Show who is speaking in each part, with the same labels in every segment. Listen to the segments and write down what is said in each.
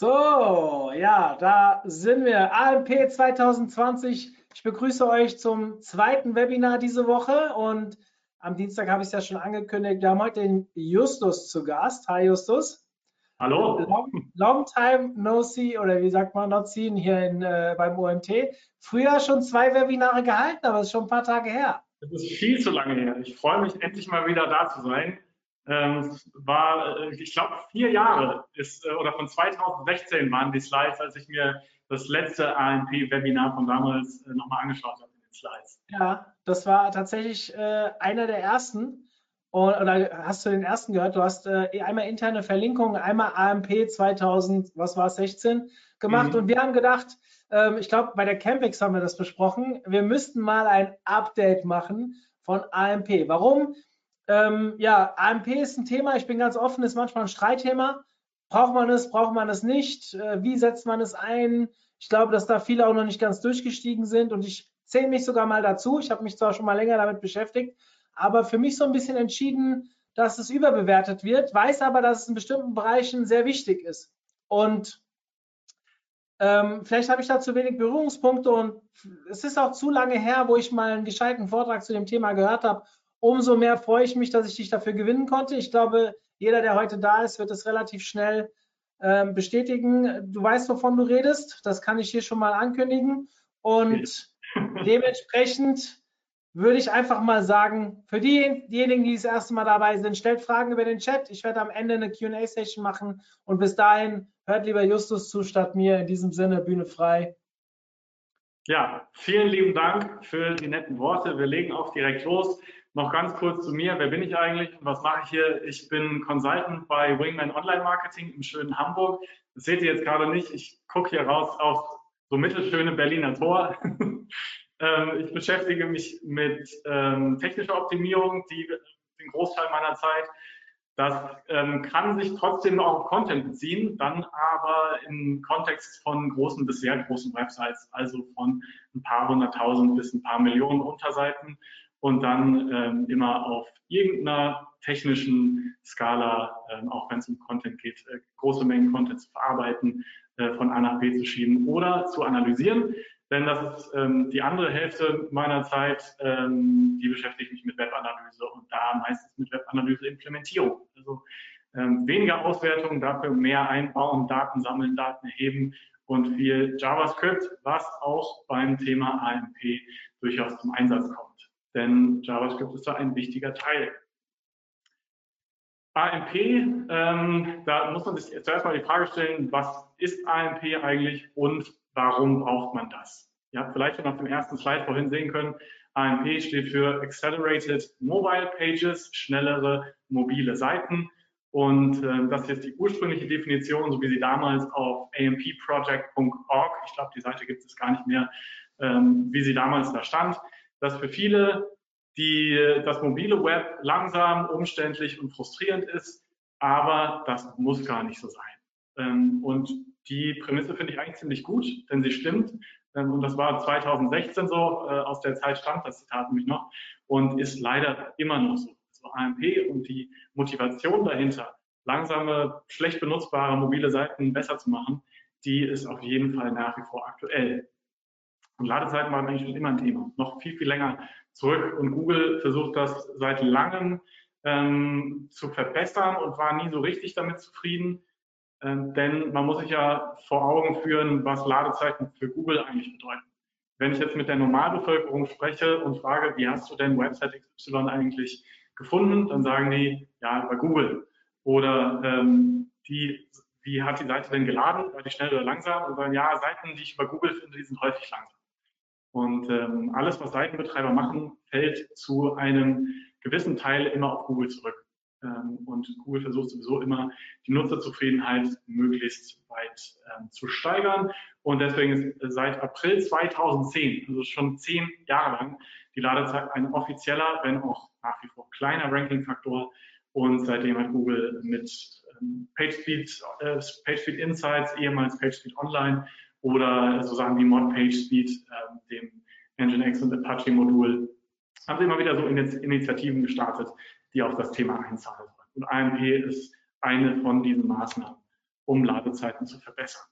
Speaker 1: So, ja, da sind wir. AMP 2020. Ich begrüße euch zum zweiten Webinar diese Woche und am Dienstag habe ich es ja schon angekündigt. Wir haben heute den Justus zu Gast. Hi Justus.
Speaker 2: Hallo.
Speaker 1: Long, long time no see oder wie sagt man not seen hier in, äh, beim OMT. Früher schon zwei Webinare gehalten, aber es ist schon ein paar Tage her.
Speaker 2: Das ist viel zu lange her. Ich freue mich endlich mal wieder da zu sein. Ähm, war, äh, ich glaube, vier Jahre ist, äh, oder von 2016 waren die Slides, als ich mir das letzte AMP-Webinar von damals äh, nochmal angeschaut habe in den Slides.
Speaker 1: Ja, das war tatsächlich äh, einer der ersten. Oder hast du den ersten gehört? Du hast äh, einmal interne Verlinkungen, einmal AMP 2000, was war es, 16 gemacht. Mhm. Und wir haben gedacht, ähm, ich glaube, bei der Campix haben wir das besprochen, wir müssten mal ein Update machen von AMP. Warum? Ähm, ja, AMP ist ein Thema, ich bin ganz offen, ist manchmal ein Streitthema. Braucht man es, braucht man es nicht? Äh, wie setzt man es ein? Ich glaube, dass da viele auch noch nicht ganz durchgestiegen sind und ich zähle mich sogar mal dazu. Ich habe mich zwar schon mal länger damit beschäftigt, aber für mich so ein bisschen entschieden, dass es überbewertet wird, weiß aber, dass es in bestimmten Bereichen sehr wichtig ist. Und ähm, vielleicht habe ich da zu wenig Berührungspunkte und es ist auch zu lange her, wo ich mal einen gescheiten Vortrag zu dem Thema gehört habe, Umso mehr freue ich mich, dass ich dich dafür gewinnen konnte. Ich glaube, jeder, der heute da ist, wird es relativ schnell ähm, bestätigen. Du weißt, wovon du redest. Das kann ich hier schon mal ankündigen. Und dementsprechend würde ich einfach mal sagen, für die, diejenigen, die das erste Mal dabei sind, stellt Fragen über den Chat. Ich werde am Ende eine QA-Session machen. Und bis dahin hört lieber Justus zu statt mir. In diesem Sinne, Bühne frei.
Speaker 2: Ja, vielen lieben Dank für die netten Worte. Wir legen auch direkt los. Noch ganz kurz zu mir. Wer bin ich eigentlich und was mache ich hier? Ich bin Consultant bei Wingman Online Marketing im schönen Hamburg. Das seht ihr jetzt gerade nicht. Ich gucke hier raus auf so mittelschöne Berliner Tor. ähm, ich beschäftige mich mit ähm, technischer Optimierung, die den Großteil meiner Zeit. Das ähm, kann sich trotzdem auch auf Content beziehen, dann aber im Kontext von großen bis sehr großen Websites, also von ein paar hunderttausend bis ein paar Millionen Unterseiten und dann ähm, immer auf irgendeiner technischen Skala, ähm, auch wenn es um Content geht, äh, große Mengen Content zu verarbeiten, äh, von A nach B zu schieben oder zu analysieren. Denn das ist ähm, die andere Hälfte meiner Zeit, ähm, die beschäftigt mich mit Webanalyse und da meistens mit Webanalyse-Implementierung. Also ähm, weniger Auswertung, dafür mehr einbauen, Daten sammeln, Daten erheben und viel JavaScript, was auch beim Thema AMP durchaus zum Einsatz kommt denn JavaScript ist da ein wichtiger Teil. AMP, ähm, da muss man sich zuerst mal die Frage stellen, was ist AMP eigentlich und warum braucht man das? Ihr habt vielleicht schon auf dem ersten Slide vorhin sehen können, AMP steht für Accelerated Mobile Pages, schnellere mobile Seiten. Und äh, das ist jetzt die ursprüngliche Definition, so wie sie damals auf ampproject.org, ich glaube, die Seite gibt es gar nicht mehr, ähm, wie sie damals da stand dass für viele die, das mobile Web langsam, umständlich und frustrierend ist, aber das muss gar nicht so sein. Ähm, und die Prämisse finde ich eigentlich ziemlich gut, denn sie stimmt. Ähm, und das war 2016 so, äh, aus der Zeit stammt das Zitat nämlich noch und ist leider immer noch so. Also AMP und die Motivation dahinter, langsame, schlecht benutzbare mobile Seiten besser zu machen, die ist auf jeden Fall nach wie vor aktuell. Und Ladezeiten waren eigentlich schon immer ein Thema, noch viel, viel länger zurück. Und Google versucht das seit langem ähm, zu verbessern und war nie so richtig damit zufrieden. Ähm, denn man muss sich ja vor Augen führen, was Ladezeiten für Google eigentlich bedeuten. Wenn ich jetzt mit der Normalbevölkerung spreche und frage, wie hast du denn Website XY eigentlich gefunden, dann sagen die, ja, bei Google. Oder ähm, die, wie hat die Seite denn geladen? War die schnell oder langsam? Und sagen, ja, Seiten, die ich über Google finde, die sind häufig langsam. Und ähm, alles, was Seitenbetreiber machen, fällt zu einem gewissen Teil immer auf Google zurück. Ähm, und Google versucht sowieso immer, die Nutzerzufriedenheit möglichst weit ähm, zu steigern. Und deswegen ist seit April 2010, also schon zehn Jahre lang, die Ladezeit ein offizieller, wenn auch nach wie vor kleiner Ranking-Faktor. Und seitdem hat Google mit ähm, PageSpeed, äh, PageSpeed Insights, ehemals PageSpeed Online oder so Sachen wie Mod PageSpeed, äh, dem Nginx und Apache Modul, haben sie immer wieder so Initiativen gestartet, die auf das Thema einzahlen sollen. Und AMP ist eine von diesen Maßnahmen, um Ladezeiten zu verbessern.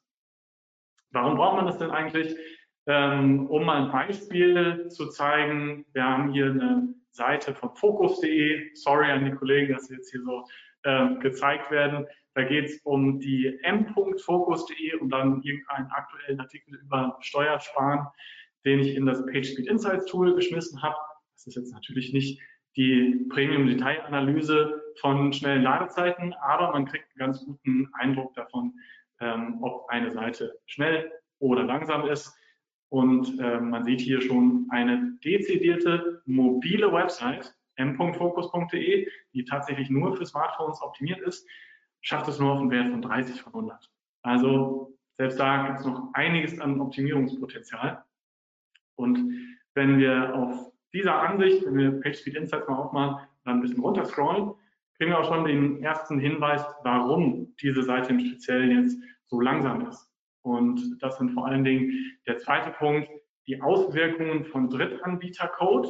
Speaker 2: Warum braucht man das denn eigentlich? Ähm, um mal ein Beispiel zu zeigen, wir haben hier eine Seite von focus.de. Sorry an die Kollegen, dass sie jetzt hier so äh, gezeigt werden. Da geht es um die m.focus.de und dann irgendeinen aktuellen Artikel über Steuersparen, den ich in das PageSpeed Insights Tool geschmissen habe. Das ist jetzt natürlich nicht die Premium-Detailanalyse von schnellen Ladezeiten, aber man kriegt einen ganz guten Eindruck davon, ähm, ob eine Seite schnell oder langsam ist. Und äh, man sieht hier schon eine dezidierte mobile Website, m.focus.de, die tatsächlich nur für Smartphones optimiert ist, schafft es nur auf einen Wert von 30 von 100. Also selbst da gibt es noch einiges an Optimierungspotenzial. Und wenn wir auf dieser Ansicht, wenn wir PageSpeed Insights mal aufmachen, dann ein bisschen runterscrollen, kriegen wir auch schon den ersten Hinweis, warum diese Seite im Speziellen jetzt so langsam ist. Und das sind vor allen Dingen der zweite Punkt, die Auswirkungen von Drittanbietercode,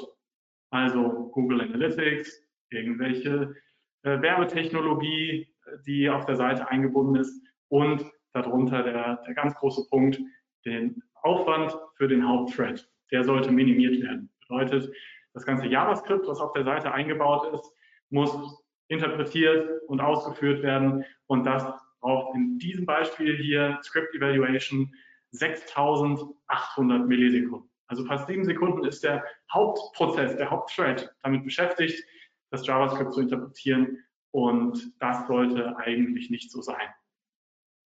Speaker 2: also Google Analytics, irgendwelche äh, Werbetechnologie, die auf der Seite eingebunden ist und darunter der, der ganz große Punkt, den Aufwand für den Hauptthread. Der sollte minimiert werden. Bedeutet, das ganze JavaScript, was auf der Seite eingebaut ist, muss interpretiert und ausgeführt werden. Und das braucht in diesem Beispiel hier Script Evaluation 6800 Millisekunden. Also fast sieben Sekunden ist der Hauptprozess, der Hauptthread damit beschäftigt, das JavaScript zu interpretieren. Und das sollte eigentlich nicht so sein.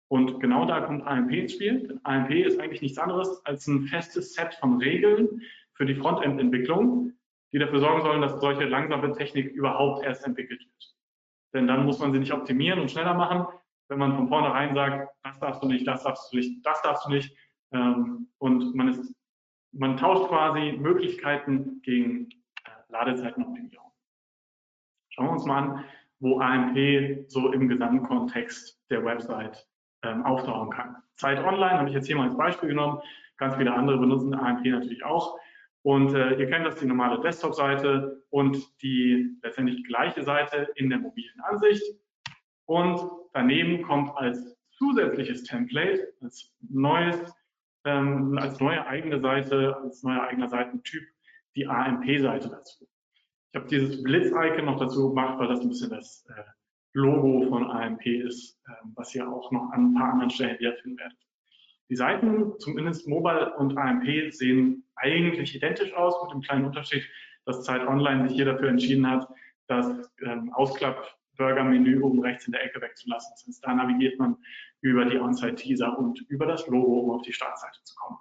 Speaker 2: Und genau da kommt AMP ins Spiel. AMP ist eigentlich nichts anderes als ein festes Set von Regeln, für die Frontend-Entwicklung, die dafür sorgen sollen, dass solche langsame Technik überhaupt erst entwickelt wird. Denn dann muss man sie nicht optimieren und schneller machen, wenn man von vornherein sagt, das darfst du nicht, das darfst du nicht, das darfst du nicht. Ähm, und man ist, man tauscht quasi Möglichkeiten gegen äh, Ladezeitenoptimierung. Schauen wir uns mal an, wo AMP so im Gesamtkontext der Website ähm, auftauchen kann. Zeit Online habe ich jetzt hier mal als Beispiel genommen. Ganz viele andere benutzen AMP natürlich auch. Und äh, ihr kennt das, die normale Desktop-Seite und die letztendlich gleiche Seite in der mobilen Ansicht. Und daneben kommt als zusätzliches Template, als neues, ähm, als neue eigene Seite, als neuer eigener Seitentyp die AMP-Seite dazu. Ich habe dieses Blitz-Icon noch dazu gemacht, weil das ein bisschen das äh, Logo von AMP ist, äh, was ihr auch noch an ein paar anderen Stellen wiederfinden werdet. Die Seiten, zumindest Mobile und AMP, sehen eigentlich identisch aus, mit dem kleinen Unterschied, dass Zeit Online sich hier dafür entschieden hat, das ähm, Ausklapp-Burger-Menü oben rechts in der Ecke wegzulassen. Sonst da navigiert man über die On-Site-Teaser und über das Logo, um auf die Startseite zu kommen.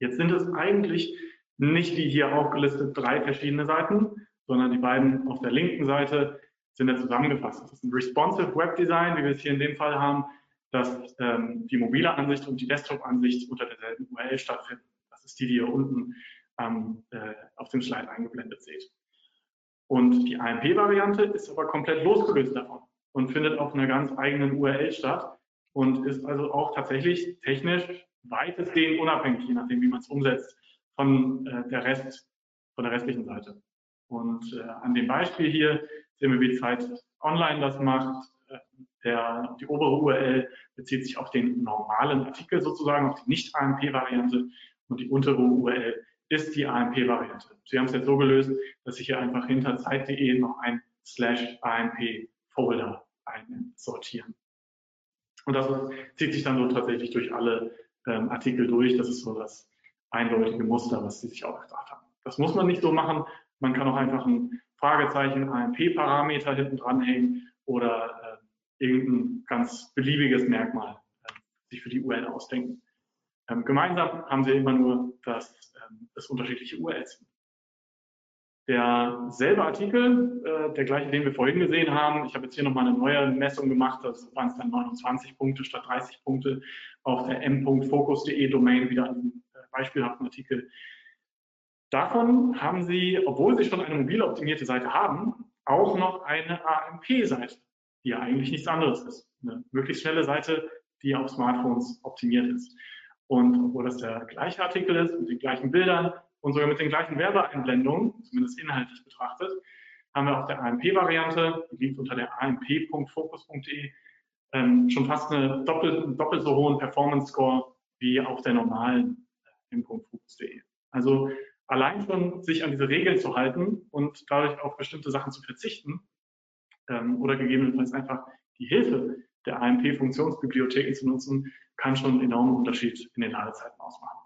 Speaker 2: Jetzt sind es eigentlich nicht die hier aufgelistet drei verschiedene Seiten, sondern die beiden auf der linken Seite sind ja zusammengefasst. Das ist ein Responsive Web Design, wie wir es hier in dem Fall haben, dass ähm, die mobile Ansicht und die Desktop-Ansicht unter derselben URL stattfinden. Das ist die, die ihr unten ähm, äh, auf dem Slide eingeblendet seht. Und die AMP-Variante ist aber komplett losgelöst davon und findet auf einer ganz eigenen URL statt und ist also auch tatsächlich technisch weitestgehend unabhängig, je nachdem, wie man es umsetzt, von äh, der Rest, von der restlichen Seite. Und äh, an dem Beispiel hier sehen wir, wie Zeit Online das macht. Der, die obere URL bezieht sich auf den normalen Artikel sozusagen, auf die Nicht-AMP-Variante und die untere URL ist die AMP-Variante. Sie haben es jetzt so gelöst, dass Sie hier einfach hinter Zeit.de noch ein slash AMP-Folder einsortieren. Und das zieht sich dann so tatsächlich durch alle ähm, Artikel durch. Das ist so das eindeutige Muster, was Sie sich auch gedacht haben. Das muss man nicht so machen. Man kann auch einfach ein Fragezeichen AMP-Parameter hinten dranhängen oder äh, irgendein ganz beliebiges Merkmal äh, sich für die URL ausdenken. Ähm, gemeinsam haben sie immer nur, dass ähm, es unterschiedliche URLs sind. Derselbe Artikel, äh, der gleiche, den wir vorhin gesehen haben. Ich habe jetzt hier nochmal eine neue Messung gemacht. Das waren es dann 29 Punkte statt 30 Punkte auf der m.focus.de Domain, wieder ein äh, beispielhaften Artikel. Davon haben Sie, obwohl Sie schon eine mobil optimierte Seite haben, auch noch eine AMP-Seite, die ja eigentlich nichts anderes ist. Eine möglichst schnelle Seite, die auf Smartphones optimiert ist. Und obwohl das der gleiche Artikel ist, mit den gleichen Bildern, und sogar mit den gleichen Werbeeinblendungen, zumindest inhaltlich betrachtet, haben wir auf der AMP-Variante, die liegt unter der amp.focus.de, ähm, schon fast eine doppelt, doppelt so hohen Performance-Score wie auf der normalen äh, m.focus.de. Also allein schon sich an diese Regeln zu halten und dadurch auf bestimmte Sachen zu verzichten ähm, oder gegebenenfalls einfach die Hilfe der AMP-Funktionsbibliotheken zu nutzen, kann schon einen enormen Unterschied in den Ladezeiten ausmachen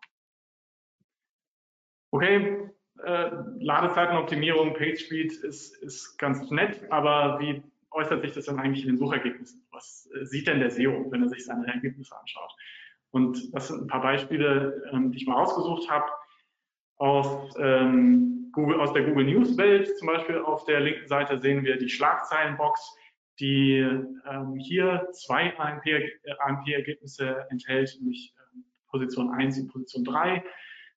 Speaker 2: okay, äh, Ladezeitenoptimierung, PageSpeed ist, ist ganz nett, aber wie äußert sich das dann eigentlich in den Suchergebnissen? Was äh, sieht denn der SEO, wenn er sich seine Ergebnisse anschaut? Und das sind ein paar Beispiele, ähm, die ich mal ausgesucht habe. Aus, ähm, aus der Google News Welt, zum Beispiel auf der linken Seite sehen wir die Schlagzeilenbox, die ähm, hier zwei AMP-Ergebnisse AMP enthält, nämlich ähm, Position 1 und Position 3.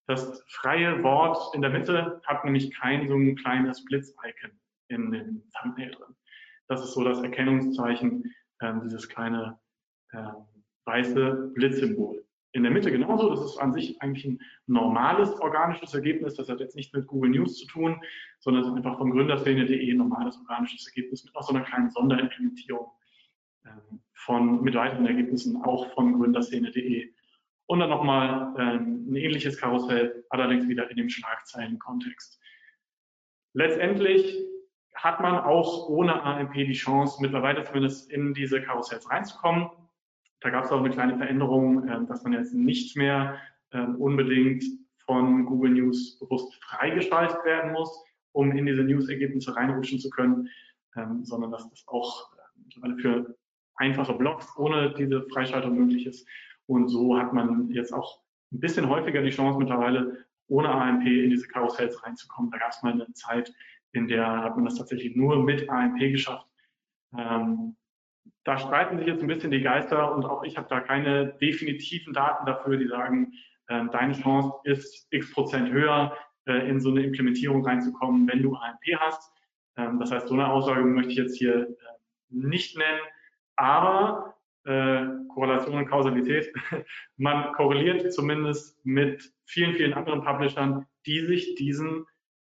Speaker 2: Das freie Wort in der Mitte hat nämlich kein so ein kleines Blitz-Icon in dem Thumbnail drin. Das ist so das Erkennungszeichen, äh, dieses kleine äh, weiße Blitzsymbol. In der Mitte genauso, das ist an sich eigentlich ein normales organisches Ergebnis. Das hat jetzt nicht mit Google News zu tun, sondern es ist einfach von gründerszene.de ein normales organisches Ergebnis mit auch so einer kleinen Sonderimplementierung äh, von, mit weiteren Ergebnissen auch von gründerszene.de und dann nochmal ähm, ein ähnliches Karussell, allerdings wieder in dem Schlagzeilen-Kontext. Letztendlich hat man auch ohne AMP die Chance, mittlerweile zumindest in diese Karussells reinzukommen. Da gab es auch eine kleine Veränderung, äh, dass man jetzt nicht mehr äh, unbedingt von Google News bewusst freigeschaltet werden muss, um in diese News-Ergebnisse reinrutschen zu können, ähm, sondern dass das auch äh, für einfache Blogs ohne diese Freischaltung möglich ist. Und so hat man jetzt auch ein bisschen häufiger die Chance mittlerweile ohne AMP in diese Karussells reinzukommen. Da gab es mal eine Zeit, in der hat man das tatsächlich nur mit AMP geschafft. Ähm, da streiten sich jetzt ein bisschen die Geister und auch ich habe da keine definitiven Daten dafür, die sagen, äh, deine Chance ist x Prozent höher, äh, in so eine Implementierung reinzukommen, wenn du AMP hast. Ähm, das heißt, so eine Aussage möchte ich jetzt hier äh, nicht nennen, aber äh, Korrelation und Kausalität. Man korreliert zumindest mit vielen, vielen anderen Publishern, die sich diesen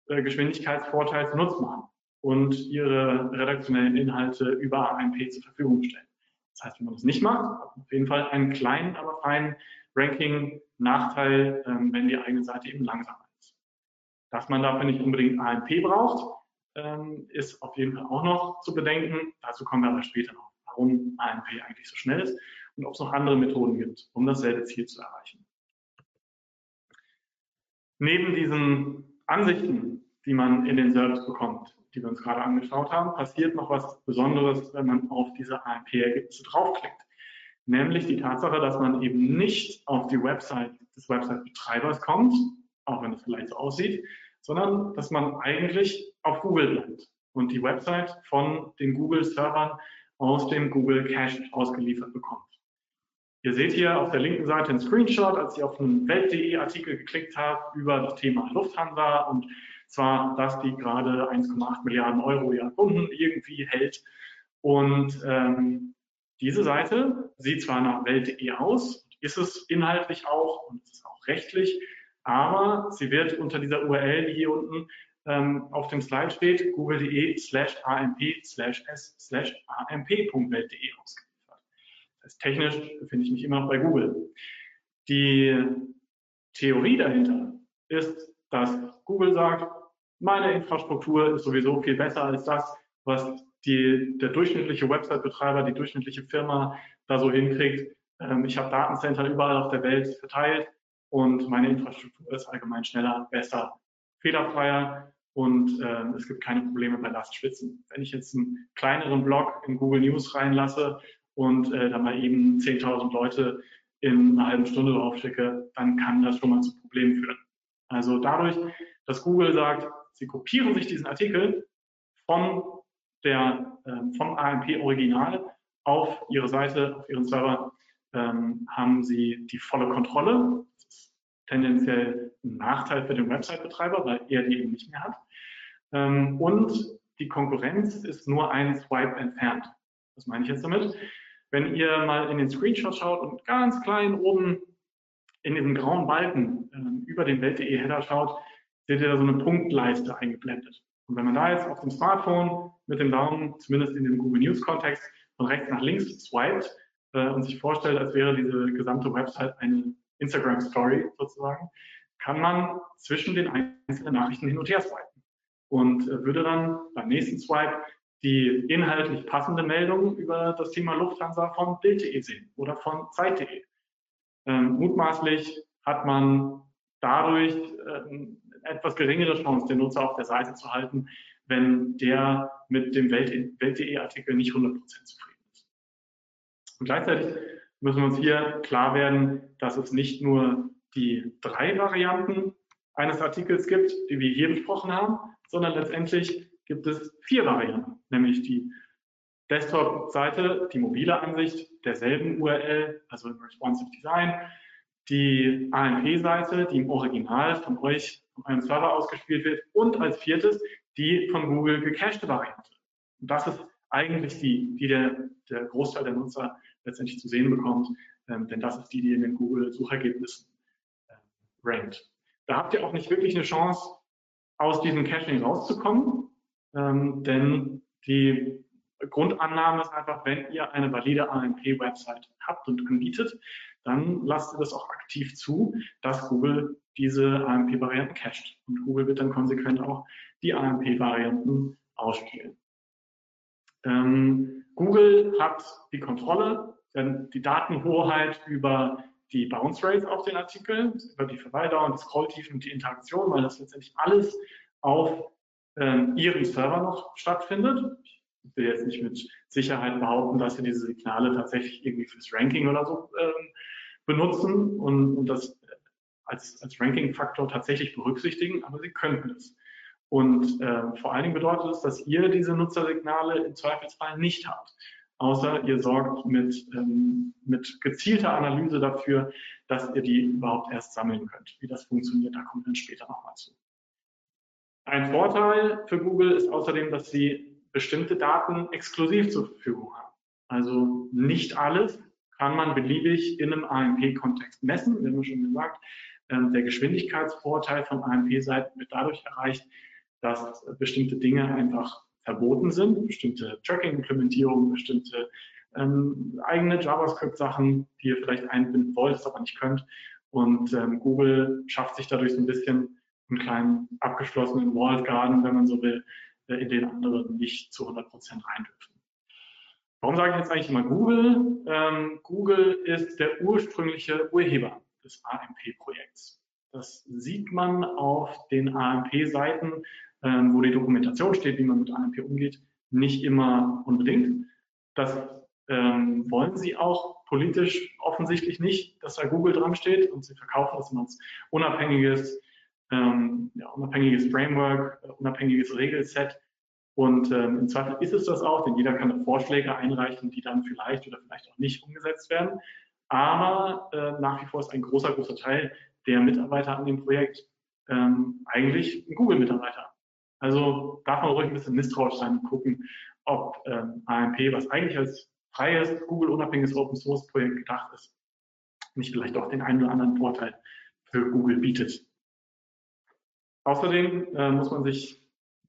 Speaker 2: äh, Geschwindigkeitsvorteil zunutze machen und ihre redaktionellen Inhalte über AMP zur Verfügung stellen. Das heißt, wenn man das nicht macht, auf jeden Fall einen kleinen, aber feinen Ranking-Nachteil, ähm, wenn die eigene Seite eben langsamer ist. Dass man dafür nicht unbedingt AMP braucht, ähm, ist auf jeden Fall auch noch zu bedenken. Dazu kommen wir aber später noch warum AMP eigentlich so schnell ist und ob es noch andere Methoden gibt, um dasselbe Ziel zu erreichen. Neben diesen Ansichten, die man in den SERPs bekommt, die wir uns gerade angeschaut haben, passiert noch was Besonderes, wenn man auf diese AMP-Ergebnisse draufklickt. Nämlich die Tatsache, dass man eben nicht auf die Website des Website-Betreibers kommt, auch wenn es vielleicht so aussieht, sondern dass man eigentlich auf Google bleibt und die Website von den Google-Servern aus dem Google Cache ausgeliefert bekommt. Ihr seht hier auf der linken Seite einen Screenshot, als ich auf einen Welt.de Artikel geklickt habe über das Thema Lufthansa und zwar, dass die gerade 1,8 Milliarden Euro ihrer Kunden irgendwie hält. Und ähm, diese Seite sieht zwar nach Welt.de aus, ist es inhaltlich auch und ist auch rechtlich, aber sie wird unter dieser URL, die hier unten ähm, auf dem Slide steht, google.de slash amp slash s slash amp.welt.de ausgeliefert. Das heißt, technisch befinde ich mich immer noch bei Google. Die Theorie dahinter ist, dass Google sagt, meine Infrastruktur ist sowieso viel besser als das, was die, der durchschnittliche Website-Betreiber, die durchschnittliche Firma da so hinkriegt. Ähm, ich habe Datencenter überall auf der Welt verteilt und meine Infrastruktur ist allgemein schneller, besser, fehlerfreier und äh, es gibt keine Probleme bei Lastspitzen. Wenn ich jetzt einen kleineren Blog in Google News reinlasse und äh, da mal eben 10.000 Leute in einer halben Stunde draufschicke, dann kann das schon mal zu Problemen führen. Also dadurch, dass Google sagt, Sie kopieren sich diesen Artikel von der, äh, vom AMP-Original auf Ihre Seite, auf Ihren Server, ähm, haben Sie die volle Kontrolle. Das ist tendenziell ein Nachteil für den Website-Betreiber, weil er die eben nicht mehr hat. Ähm, und die Konkurrenz ist nur ein Swipe entfernt. Was meine ich jetzt damit? Wenn ihr mal in den Screenshot schaut und ganz klein oben in diesem grauen Balken äh, über den Welt.de Header schaut, seht ihr da so eine Punktleiste eingeblendet. Und wenn man da jetzt auf dem Smartphone mit dem Daumen, zumindest in dem Google News Kontext, von rechts nach links swiped äh, und sich vorstellt, als wäre diese gesamte Website eine Instagram Story sozusagen, kann man zwischen den einzelnen Nachrichten hin und her swipen und äh, würde dann beim nächsten Swipe die inhaltlich passende Meldung über das Thema Lufthansa von Bild.de sehen oder von Zeit.de. Ähm, mutmaßlich hat man dadurch äh, etwas geringere Chance, den Nutzer auf der Seite zu halten, wenn der mit dem Welt.de-Artikel nicht 100% zufrieden ist. Und gleichzeitig müssen wir uns hier klar werden, dass es nicht nur die drei Varianten eines Artikels gibt, die wir hier besprochen haben, sondern letztendlich gibt es vier Varianten, nämlich die Desktop-Seite, die mobile Ansicht derselben URL, also im Responsive Design, die AMP-Seite, die im Original von euch von einem Server ausgespielt wird und als viertes die von Google gecachte Variante. Und das ist eigentlich die, die der, der Großteil der Nutzer letztendlich zu sehen bekommt, ähm, denn das ist die, die in den Google-Suchergebnissen äh, rankt. Da habt ihr auch nicht wirklich eine Chance, aus diesem Caching rauszukommen, ähm, denn die Grundannahme ist einfach, wenn ihr eine valide AMP-Website habt und anbietet, dann lasst ihr das auch aktiv zu, dass Google diese AMP-Varianten cached. Und Google wird dann konsequent auch die AMP-Varianten ausspielen. Ähm, Google hat die Kontrolle, die Datenhoheit über die Bounce Rates auf den Artikel, über die Verweildauer, die Scrolltiefen und die Interaktion, weil das letztendlich alles auf ähm, ihrem Server noch stattfindet. Ich will jetzt nicht mit Sicherheit behaupten, dass sie diese Signale tatsächlich irgendwie fürs Ranking oder so ähm, benutzen und, und das als, als Ranking-Faktor tatsächlich berücksichtigen, aber sie könnten es. Und äh, vor allen Dingen bedeutet es, dass ihr diese Nutzersignale im Zweifelsfall nicht habt, außer ihr sorgt mit, ähm, mit gezielter Analyse dafür, dass ihr die überhaupt erst sammeln könnt. Wie das funktioniert, da kommt dann später nochmal zu. Ein Vorteil für Google ist außerdem, dass sie bestimmte Daten exklusiv zur Verfügung haben. Also nicht alles kann man beliebig in einem AMP-Kontext messen. Wir haben schon gesagt, ähm, der Geschwindigkeitsvorteil von AMP-Seiten wird dadurch erreicht, dass bestimmte Dinge einfach verboten sind, bestimmte Tracking-Implementierungen, bestimmte ähm, eigene JavaScript-Sachen, die ihr vielleicht einbinden wollt, es aber nicht könnt. Und ähm, Google schafft sich dadurch so ein bisschen einen kleinen abgeschlossenen Walled Garden, wenn man so will, äh, in den andere nicht zu 100 Prozent rein dürfen. Warum sage ich jetzt eigentlich immer Google? Ähm, Google ist der ursprüngliche Urheber des AMP-Projekts. Das sieht man auf den AMP-Seiten, ähm, wo die Dokumentation steht, wie man mit AMP umgeht, nicht immer unbedingt. Das ähm, wollen sie auch politisch offensichtlich nicht, dass da Google dran steht und sie verkaufen das immer als unabhängiges, ähm, ja, unabhängiges Framework, äh, unabhängiges Regelset. Und ähm, im Zweifel ist es das auch, denn jeder kann Vorschläge einreichen, die dann vielleicht oder vielleicht auch nicht umgesetzt werden. Aber äh, nach wie vor ist ein großer, großer Teil der Mitarbeiter an dem Projekt ähm, eigentlich ein Google-Mitarbeiter. Also darf man ruhig ein bisschen misstrauisch sein und gucken, ob ähm, AMP, was eigentlich als freies, Google-unabhängiges Open-Source-Projekt gedacht ist, nicht vielleicht auch den einen oder anderen Vorteil für Google bietet. Außerdem äh, muss man sich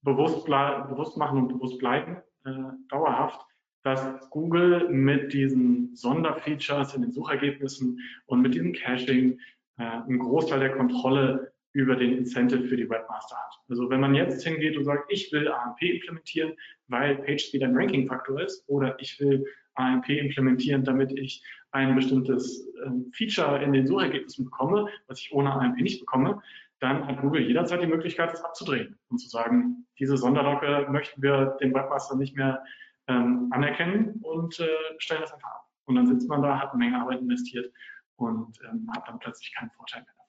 Speaker 2: bewusst, bewusst machen und bewusst bleiben, äh, dauerhaft, dass Google mit diesen Sonderfeatures in den Suchergebnissen und mit diesem Caching äh, einen Großteil der Kontrolle über den Incentive für die Webmaster hat. Also wenn man jetzt hingeht und sagt, ich will AMP implementieren, weil PageSpeed ein Ranking-Faktor ist, oder ich will AMP implementieren, damit ich ein bestimmtes äh, Feature in den Suchergebnissen bekomme, was ich ohne AMP nicht bekomme, dann hat Google jederzeit die Möglichkeit, das abzudrehen und zu sagen, diese Sonderlocke möchten wir den Webmaster nicht mehr ähm, anerkennen und äh, stellen das einfach ab. Und dann sitzt man da, hat eine Menge Arbeit investiert und ähm, hat dann plötzlich keinen Vorteil mehr davon.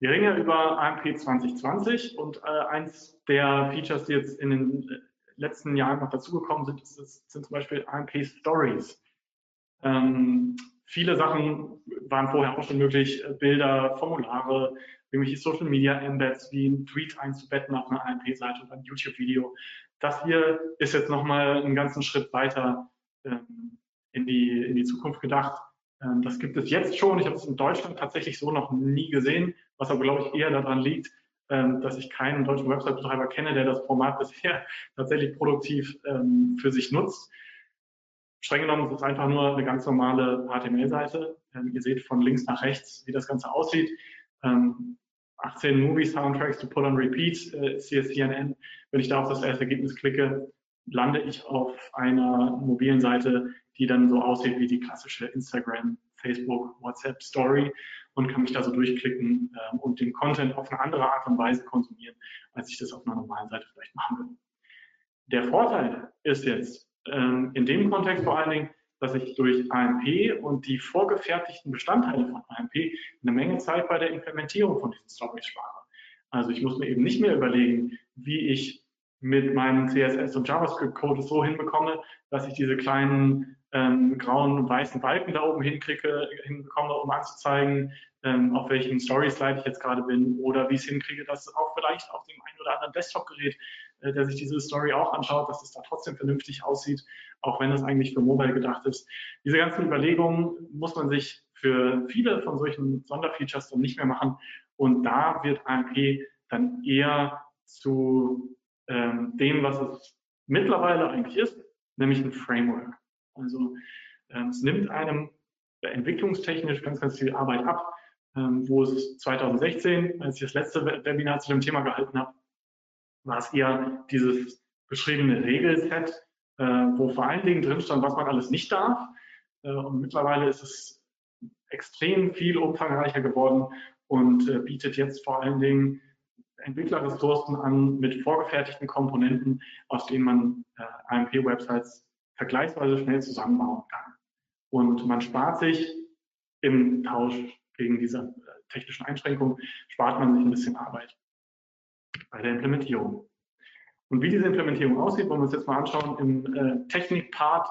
Speaker 2: Wir reden ja über AMP 2020 und äh, eins der Features, die jetzt in den äh, letzten Jahren noch dazugekommen sind, ist, ist, sind zum Beispiel AMP Stories. Ähm, viele Sachen waren vorher auch schon möglich, äh, Bilder, Formulare, irgendwelche Social Media Embeds wie ein Tweet einzubetten auf einer AMP-Seite oder ein YouTube-Video. Das hier ist jetzt nochmal einen ganzen Schritt weiter ähm, in, die, in die Zukunft gedacht. Ähm, das gibt es jetzt schon. Ich habe es in Deutschland tatsächlich so noch nie gesehen, was aber, glaube ich, eher daran liegt, ähm, dass ich keinen deutschen Website-Betreiber kenne, der das Format bisher tatsächlich produktiv ähm, für sich nutzt. Streng genommen ist es einfach nur eine ganz normale HTML-Seite. Ähm, ihr seht von links nach rechts, wie das Ganze aussieht. 18 Movie-Soundtracks to put on repeat äh, ist. Wenn ich da auf das erste Ergebnis klicke, lande ich auf einer mobilen Seite, die dann so aussieht wie die klassische Instagram, Facebook, WhatsApp Story und kann mich da so durchklicken ähm, und den Content auf eine andere Art und Weise konsumieren, als ich das auf einer normalen Seite vielleicht machen würde. Der Vorteil ist jetzt ähm, in dem Kontext vor allen Dingen, dass ich durch AMP und die vorgefertigten Bestandteile von AMP eine Menge Zeit bei der Implementierung von diesen Stories spare. Also ich muss mir eben nicht mehr überlegen, wie ich mit meinem CSS und JavaScript-Code so hinbekomme, dass ich diese kleinen ähm, grauen und weißen Balken da oben hinkriege, hinbekomme, um anzuzeigen, ähm, auf welchem Story-Slide ich jetzt gerade bin oder wie ich es hinkriege, dass auch vielleicht auf dem einen oder anderen Desktop-Gerät, äh, der sich diese Story auch anschaut, dass es da trotzdem vernünftig aussieht, auch wenn es eigentlich für Mobile gedacht ist. Diese ganzen Überlegungen muss man sich für viele von solchen Sonderfeatures dann nicht mehr machen und da wird AMP dann eher zu ähm, dem, was es mittlerweile eigentlich ist, nämlich ein Framework. Also ähm, es nimmt einem entwicklungstechnisch ganz, ganz viel Arbeit ab, ähm, wo es 2016, als ich das letzte Webinar zu dem Thema gehalten habe, war es eher dieses beschriebene Regelset, äh, wo vor allen Dingen drin stand, was man alles nicht darf. Äh, und mittlerweile ist es extrem viel umfangreicher geworden und äh, bietet jetzt vor allen Dingen Entwicklerressourcen an mit vorgefertigten Komponenten, aus denen man AMP-Websites vergleichsweise schnell zusammenbauen kann. Und man spart sich im Tausch gegen diese technischen Einschränkungen, spart man sich ein bisschen Arbeit bei der Implementierung. Und wie diese Implementierung aussieht, wollen wir uns jetzt mal anschauen im äh, Technik-Part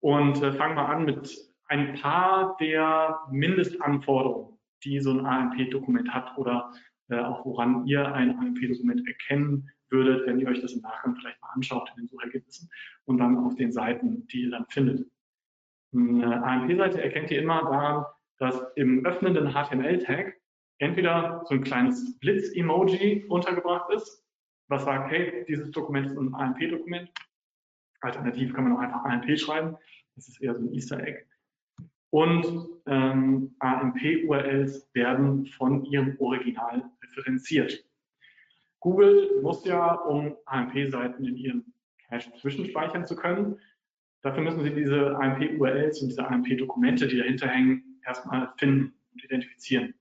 Speaker 2: und äh, fangen mal an mit ein paar der Mindestanforderungen, die so ein AMP-Dokument hat oder äh, auch woran ihr ein AMP-Dokument erkennen würdet, wenn ihr euch das im Nachgang vielleicht mal anschaut in den Suchergebnissen und dann auf den Seiten, die ihr dann findet. Eine AMP-Seite erkennt ihr immer daran, dass im öffnenden HTML-Tag entweder so ein kleines Blitz-Emoji untergebracht ist, was sagt, hey, dieses Dokument ist ein AMP-Dokument. Alternativ kann man auch einfach AMP schreiben. Das ist eher so ein Easter Egg. Und ähm, AMP-URLs werden von ihrem Original referenziert. Google muss ja, um AMP-Seiten in ihrem Cache zwischenspeichern zu können, dafür müssen sie diese AMP-URLs und diese AMP-Dokumente, die dahinter hängen, erstmal finden und identifizieren.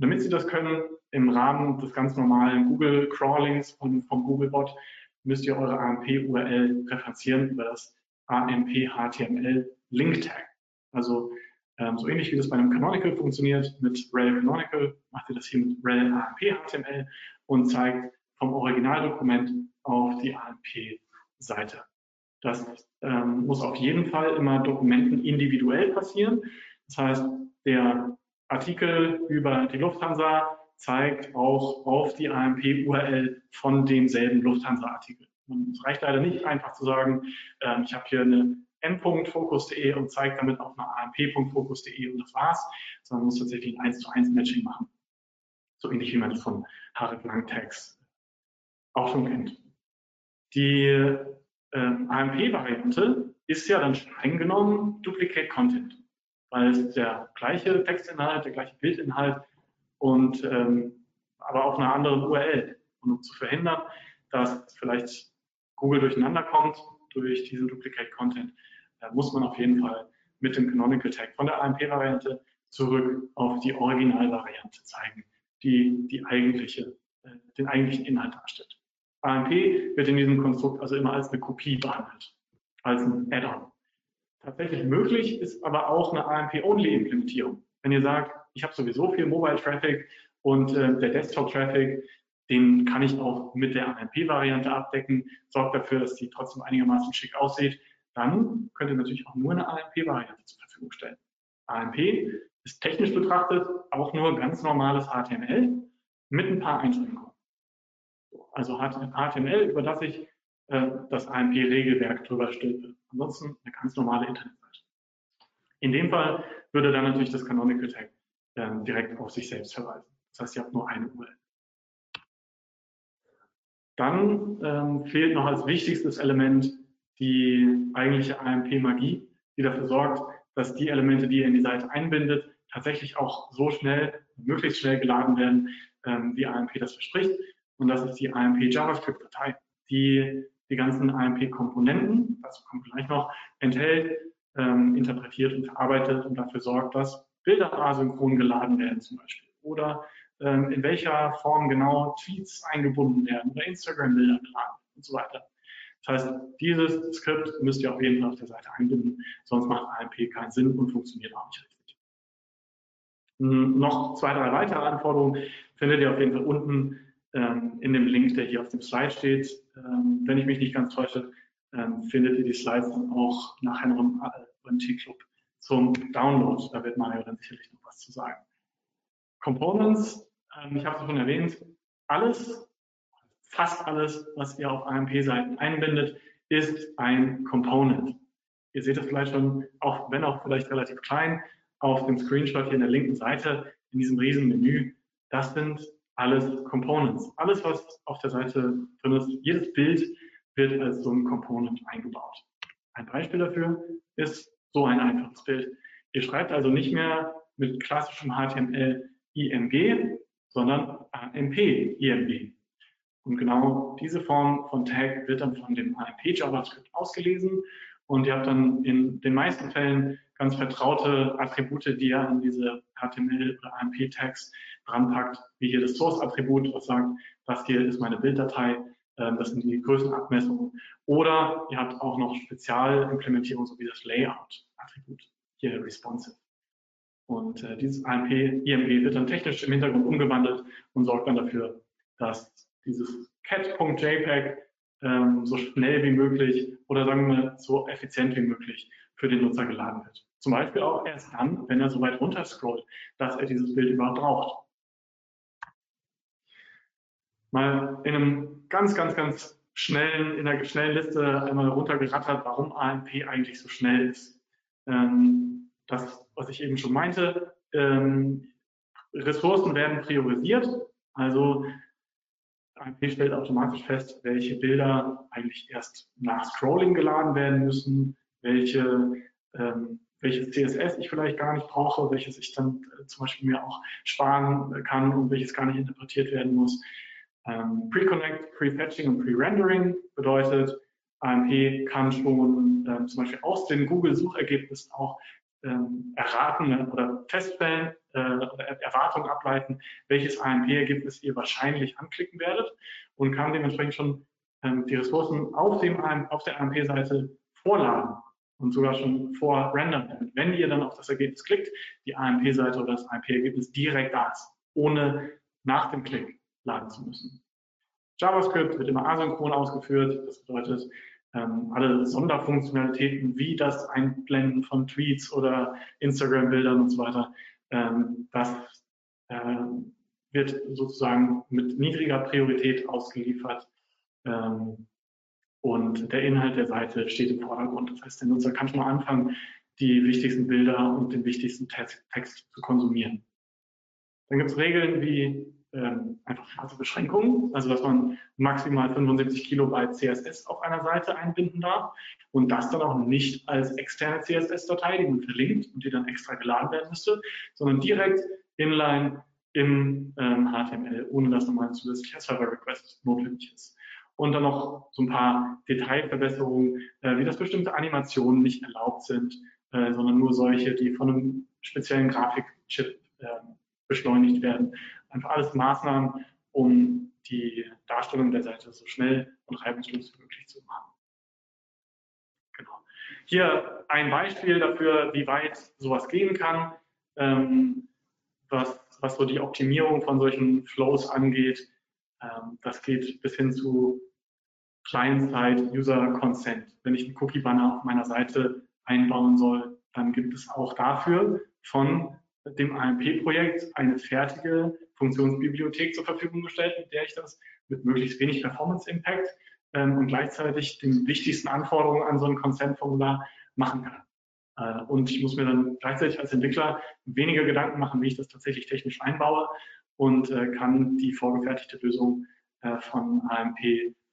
Speaker 2: Damit sie das können, im Rahmen des ganz normalen Google-Crawlings vom, vom Googlebot, müsst ihr eure AMP-URL referenzieren über das AMP-HTML-Link-Tag. Also ähm, so ähnlich wie das bei einem Canonical funktioniert, mit rel Canonical macht ihr das hier mit rel AMP HTML und zeigt vom Originaldokument auf die AMP-Seite. Das ähm, muss auf jeden Fall immer Dokumenten individuell passieren. Das heißt, der Artikel über die Lufthansa zeigt auch auf die AMP-URL von demselben Lufthansa-Artikel. Es reicht leider nicht einfach zu sagen, ähm, ich habe hier eine m.focus.de und zeigt damit auf einer amp.focus.de und das war's, sondern man muss tatsächlich ein 1 zu 1 Matching machen. So ähnlich wie man das von Harald Langtags auch schon kennt. Die ähm, AMP-Variante ist ja dann streng genommen Duplicate Content, weil es der gleiche Textinhalt, der gleiche Bildinhalt und ähm, aber auf einer anderen URL. Und um zu verhindern, dass vielleicht Google durcheinander kommt durch diesen Duplicate Content, da muss man auf jeden Fall mit dem Canonical Tag von der AMP-Variante zurück auf die Originalvariante zeigen, die, die eigentliche, äh, den eigentlichen Inhalt darstellt. AMP wird in diesem Konstrukt also immer als eine Kopie behandelt, als ein Add-on. Tatsächlich möglich ist aber auch eine AMP-Only-Implementierung. Wenn ihr sagt, ich habe sowieso viel Mobile Traffic Und äh, der Desktop-Traffic, den kann ich auch mit der AMP-Variante abdecken, sorgt dafür, dass die trotzdem einigermaßen schick aussieht. Dann könnt ihr natürlich auch nur eine AMP-Variante zur Verfügung stellen. AMP ist technisch betrachtet auch nur ganz normales HTML mit ein paar Einschränkungen. Also HTML, über das ich äh, das AMP-Regelwerk drüber stülpe. Ansonsten eine ganz normale Internetseite. In dem Fall würde dann natürlich das Canonical Tag äh, direkt auf sich selbst verweisen. Das heißt, ihr habt nur eine URL. Dann ähm, fehlt noch als wichtigstes Element die eigentliche AMP-Magie, die dafür sorgt, dass die Elemente, die ihr in die Seite einbindet, tatsächlich auch so schnell, möglichst schnell geladen werden, ähm, wie AMP das verspricht. Und das ist die AMP JavaScript-Datei, die die ganzen AMP-Komponenten, dazu kommt gleich noch, enthält, ähm, interpretiert und verarbeitet und dafür sorgt, dass Bilder asynchron geladen werden zum Beispiel oder ähm, in welcher Form genau Tweets eingebunden werden oder Instagram-Bilder geladen und so weiter. Das heißt, dieses Skript müsst ihr auf jeden Fall auf der Seite einbinden, sonst macht AMP keinen Sinn und funktioniert auch nicht richtig. Hm, noch zwei, drei weitere Anforderungen findet ihr auf jeden Fall unten ähm, in dem Link, der hier auf dem Slide steht. Ähm, wenn ich mich nicht ganz täusche, ähm, findet ihr die Slides dann auch nachher noch im OMT-Club zum Download. Da wird Mario dann sicherlich noch was zu sagen. Components, ähm, ich habe es schon erwähnt, alles, fast alles, was ihr auf AMP-Seiten einbindet, ist ein Component. Ihr seht es vielleicht schon, auch wenn auch vielleicht relativ klein, auf dem Screenshot hier in der linken Seite in diesem riesen Menü. Das sind alles Components. Alles, was auf der Seite drin ist, jedes Bild wird als so ein Component eingebaut. Ein Beispiel dafür ist so ein einfaches Bild. Ihr schreibt also nicht mehr mit klassischem HTML IMG, sondern AMP IMG. Und genau diese Form von Tag wird dann von dem AMP JavaScript ausgelesen und ihr habt dann in den meisten Fällen ganz vertraute Attribute, die ihr an diese HTML oder AMP Tags dranpackt, wie hier das Source-Attribut, was sagt, das hier ist meine Bilddatei, ähm, das sind die Größenabmessungen. Oder ihr habt auch noch Spezialimplementierung, so wie das Layout-Attribut, hier responsive. Und äh, dieses AMP, IMG wird dann technisch im Hintergrund umgewandelt und sorgt dann dafür, dass dieses cat.jpg ähm, so schnell wie möglich oder sagen wir so effizient wie möglich für den Nutzer geladen wird. Zum Beispiel auch erst dann, wenn er so weit runter scrollt, dass er dieses Bild überhaupt braucht mal in einem ganz, ganz, ganz schnellen, in einer schnellen Liste einmal runtergerattert, warum AMP eigentlich so schnell ist. Ähm, das, was ich eben schon meinte, ähm, Ressourcen werden priorisiert, also AMP stellt automatisch fest, welche Bilder eigentlich erst nach Scrolling geladen werden müssen, welche ähm, welches CSS ich vielleicht gar nicht brauche, welches ich dann äh, zum Beispiel mir auch sparen kann und welches gar nicht interpretiert werden muss. Ähm, Pre-Connect, Pre-Fetching und Pre-Rendering bedeutet, AMP kann schon ähm, zum Beispiel aus den Google-Suchergebnissen auch ähm, erraten oder feststellen äh, oder Erwartungen ableiten, welches AMP-Ergebnis ihr wahrscheinlich anklicken werdet und kann dementsprechend schon ähm, die Ressourcen auf, dem, auf der AMP-Seite vorladen und sogar schon vorrendern, wenn ihr dann auf das Ergebnis klickt, die AMP-Seite oder das AMP-Ergebnis direkt da ist, ohne nach dem Klick laden zu müssen. JavaScript wird immer asynchron ausgeführt. Das bedeutet, ähm, alle Sonderfunktionalitäten wie das Einblenden von Tweets oder Instagram-Bildern und so weiter, ähm, das äh, wird sozusagen mit niedriger Priorität ausgeliefert. Ähm, und der Inhalt der Seite steht im Vordergrund. Das heißt, der Nutzer kann schon mal anfangen, die wichtigsten Bilder und den wichtigsten Text, zu konsumieren. Dann gibt es Regeln wie ähm, einfach harte Beschränkungen, also dass man maximal 75 Kilobyte CSS auf einer Seite einbinden darf und das dann auch nicht als externe CSS-Datei, die man verlinkt und die dann extra geladen werden müsste, sondern direkt inline im ähm, HTML, ohne dass nochmal ein zusätzlicher Server-Request notwendig ist. Und dann noch so ein paar Detailverbesserungen, äh, wie dass bestimmte Animationen nicht erlaubt sind, äh, sondern nur solche, die von einem speziellen Grafikchip äh, beschleunigt werden einfach alles Maßnahmen, um die Darstellung der Seite so schnell und reibungslos wie möglich zu machen. Genau. Hier ein Beispiel dafür, wie weit sowas gehen kann, ähm, was was so die Optimierung von solchen Flows angeht. Ähm, das geht bis hin zu Client-Side User Consent. Wenn ich einen Cookie-Banner auf meiner Seite einbauen soll, dann gibt es auch dafür von dem AMP-Projekt eine fertige Funktionsbibliothek zur Verfügung gestellt, mit der ich das mit möglichst wenig Performance-Impact ähm, und gleichzeitig den wichtigsten Anforderungen an so ein Consent-Formular machen kann. Äh, und ich muss mir dann gleichzeitig als Entwickler weniger Gedanken machen, wie ich das tatsächlich technisch einbaue und äh, kann die vorgefertigte Lösung äh, von AMP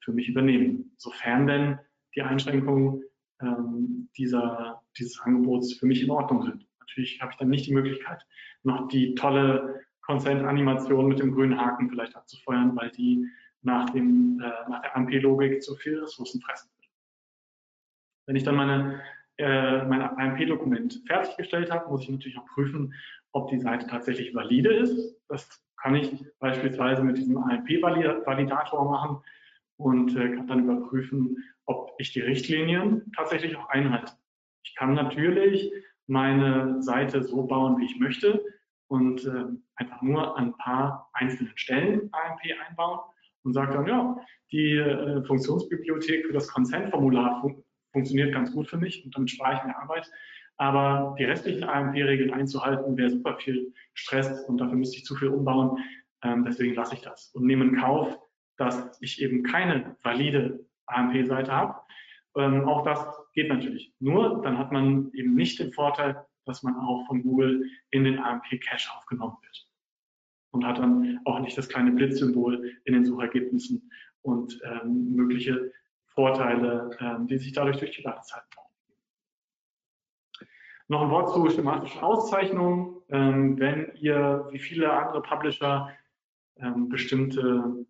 Speaker 2: für mich übernehmen, sofern denn die Einschränkungen ähm, dieser, dieses Angebots für mich in Ordnung sind. Natürlich habe ich dann nicht die Möglichkeit, noch die tolle Consent-Animation mit dem grünen Haken vielleicht abzufeuern, weil die nach, dem, äh, nach der AMP-Logik zu viel Ressourcen fressen würde. Wenn ich dann meine, äh, mein AMP-Dokument fertiggestellt habe, muss ich natürlich auch prüfen, ob die Seite tatsächlich valide ist. Das kann ich beispielsweise mit diesem AMP-Validator machen und äh, kann dann überprüfen, ob ich die Richtlinien tatsächlich auch einhalte. Ich kann natürlich meine Seite so bauen, wie ich möchte und äh, einfach nur an ein paar einzelnen Stellen AMP einbauen und sage dann, ja, die äh, Funktionsbibliothek für das Consent-Formular fun funktioniert ganz gut für mich und damit spare ich mir Arbeit. Aber die restlichen AMP-Regeln einzuhalten, wäre super viel Stress und dafür müsste ich zu viel umbauen. Ähm, deswegen lasse ich das und nehme in Kauf, dass ich eben keine valide AMP-Seite habe. Ähm, auch das geht natürlich. Nur dann hat man eben nicht den Vorteil, dass man auch von Google in den AMP-Cache aufgenommen wird. Und hat dann auch nicht das kleine Blitzsymbol in den Suchergebnissen und ähm, mögliche Vorteile, ähm, die sich dadurch durch die Ladezeit bauen. Noch ein Wort zu schematischen Auszeichnungen. Ähm, wenn ihr, wie viele andere Publisher, ähm, bestimmte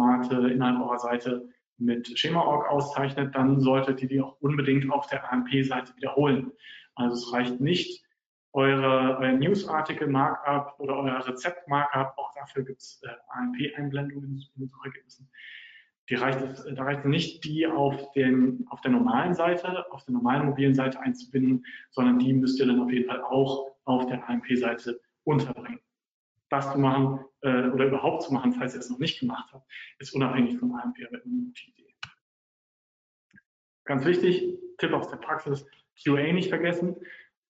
Speaker 2: Content-Formate innerhalb eurer Seite mit Schema.org auszeichnet, dann solltet ihr die auch unbedingt auf der AMP-Seite wiederholen. Also es reicht nicht, eure, euer Newsartikel-Markup oder euer Rezept-Markup, auch dafür gibt es äh, AMP-Einblendungen in den Suchergebnissen. Die reicht da reicht es nicht, die auf, den, auf der normalen Seite, auf der normalen mobilen Seite einzubinden, sondern die müsst ihr dann auf jeden Fall auch auf der AMP-Seite unterbringen das zu machen äh, oder überhaupt zu machen, falls ihr es noch nicht gemacht habt, ist unabhängig vom AMP eine gute Idee. Ganz wichtig, Tipp aus der Praxis, QA nicht vergessen.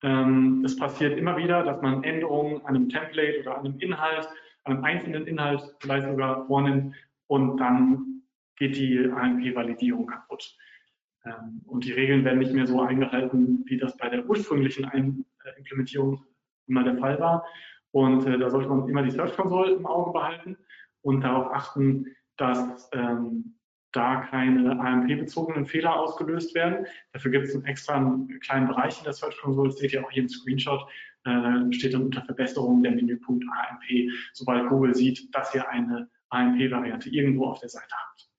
Speaker 2: Ähm, es passiert immer wieder, dass man Änderungen an einem Template oder an einem Inhalt, an einem einzelnen Inhalt vielleicht sogar vornimmt und dann geht die AMP-Validierung kaputt. Ähm, und die Regeln werden nicht mehr so eingehalten, wie das bei der ursprünglichen Ein äh, Implementierung immer der Fall war. Und äh, da sollte man immer die Search Console im Auge behalten und darauf achten, dass ähm, da keine AMP-bezogenen Fehler ausgelöst werden. Dafür gibt es einen extra einen kleinen Bereich in der Search Console, das seht ihr auch hier im Screenshot, äh, steht dann unter Verbesserung der Menüpunkt AMP, sobald Google sieht, dass ihr eine AMP-Variante irgendwo auf der Seite habt.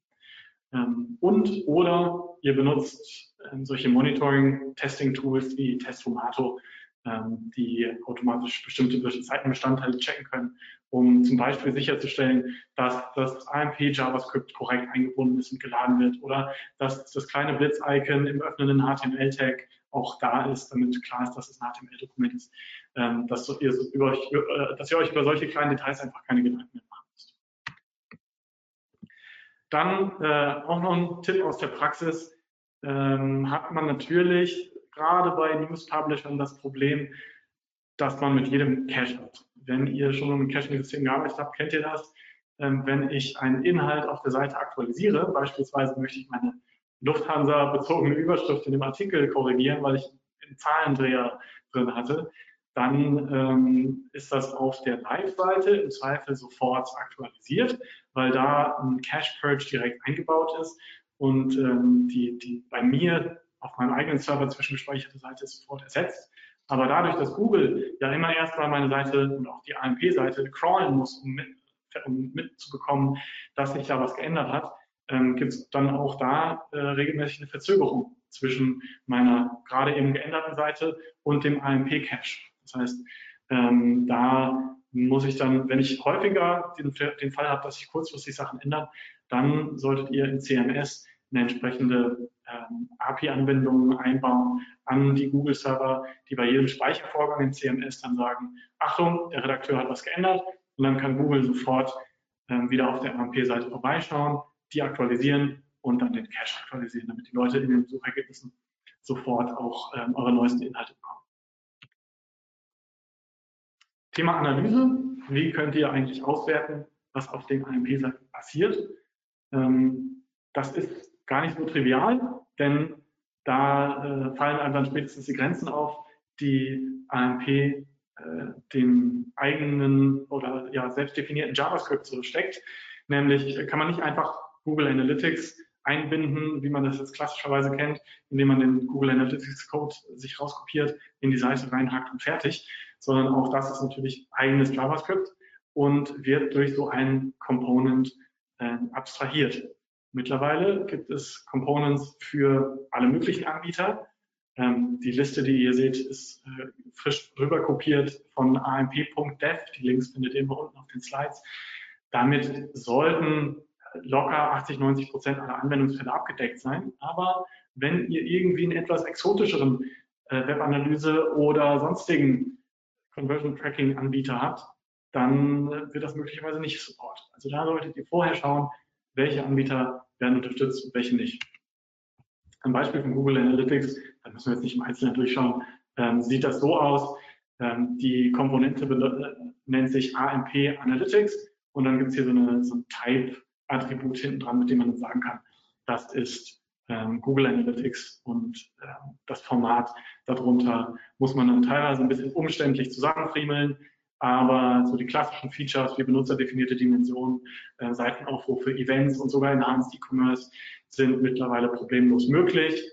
Speaker 2: Ähm, und oder ihr benutzt äh, solche Monitoring-Testing-Tools wie Testomato, ähm, die automatisch bestimmte Seitenbestandteile checken können, um zum Beispiel sicherzustellen, dass das AMP JavaScript korrekt eingebunden ist und geladen wird oder dass das kleine Blitz-Icon im öffnenden HTML-Tag auch da ist, damit klar ist, dass es ein HTML-Dokument ist, ähm, dass, ihr über euch, äh, dass ihr euch über solche kleinen Details einfach keine Gedanken mehr machen müsst. Dann äh, auch noch ein Tipp aus der Praxis. Ähm, hat man natürlich gerade bei News Publishern das Problem, dass man mit jedem Cache hat. Wenn ihr schon mit Caching-Systemen gearbeitet habt, kennt ihr das. Ähm, wenn ich einen Inhalt auf der Seite aktualisiere, beispielsweise möchte ich meine Lufthansa-bezogene Überschrift in dem Artikel korrigieren, weil ich einen Zahlendreher drin hatte, dann ähm, ist das auf der Live-Seite im Zweifel sofort aktualisiert, weil da ein Cache-Purge direkt eingebaut ist und ähm, die, die bei mir auf meinem eigenen Server zwischengespeicherte Seite sofort ersetzt. Aber dadurch, dass Google ja immer erstmal meine Seite und auch die AMP-Seite crawlen muss, um, mit, um mitzubekommen, dass sich da was geändert hat, ähm, gibt es dann auch da äh, regelmäßig eine Verzögerung zwischen meiner gerade eben geänderten Seite und dem AMP-Cache. Das heißt, ähm, da muss ich dann, wenn ich häufiger den, den Fall habe, dass sich kurzfristig Sachen ändern, dann solltet ihr in CMS eine entsprechende ähm, API-Anbindungen einbauen an die Google-Server, die bei jedem Speichervorgang im CMS dann sagen, Achtung, der Redakteur hat was geändert und dann kann Google sofort ähm, wieder auf der AMP-Seite vorbeischauen, die aktualisieren und dann den Cache aktualisieren, damit die Leute in den Suchergebnissen sofort auch ähm, eure neuesten Inhalte bekommen. Thema Analyse. Wie könnt ihr eigentlich auswerten, was auf den AMP-Seiten passiert? Ähm, das ist gar nicht so trivial, denn da äh, fallen einem dann spätestens die Grenzen auf, die AMP äh, den eigenen oder ja, selbst definierten JavaScript so steckt. Nämlich kann man nicht einfach Google Analytics einbinden, wie man das jetzt klassischerweise kennt, indem man den Google Analytics Code sich rauskopiert, in die Seite reinhackt und fertig, sondern auch das ist natürlich eigenes JavaScript und wird durch so einen Component äh, abstrahiert. Mittlerweile gibt es Components für alle möglichen Anbieter. Ähm, die Liste, die ihr seht, ist äh, frisch rüberkopiert von amp.dev. Die Links findet ihr immer unten auf den Slides. Damit sollten locker 80, 90 Prozent aller Anwendungsfälle abgedeckt sein. Aber wenn ihr irgendwie einen etwas exotischeren äh, Webanalyse oder sonstigen Conversion Tracking Anbieter habt, dann äh, wird das möglicherweise nicht supportet. Also da solltet ihr vorher schauen, welche Anbieter werden unterstützt und welche nicht. Ein Beispiel von Google Analytics, da müssen wir jetzt nicht im Einzelnen durchschauen, ähm, sieht das so aus. Ähm, die Komponente nennt sich AMP Analytics und dann gibt es hier so, eine, so ein Type-Attribut hinten dran, mit dem man dann sagen kann, das ist ähm, Google Analytics und ähm, das Format darunter muss man dann teilweise ein bisschen umständlich zusammenfriemeln. Aber so die klassischen Features wie benutzerdefinierte Dimensionen, äh, Seitenaufrufe, Events und sogar Enhanced E-Commerce sind mittlerweile problemlos möglich.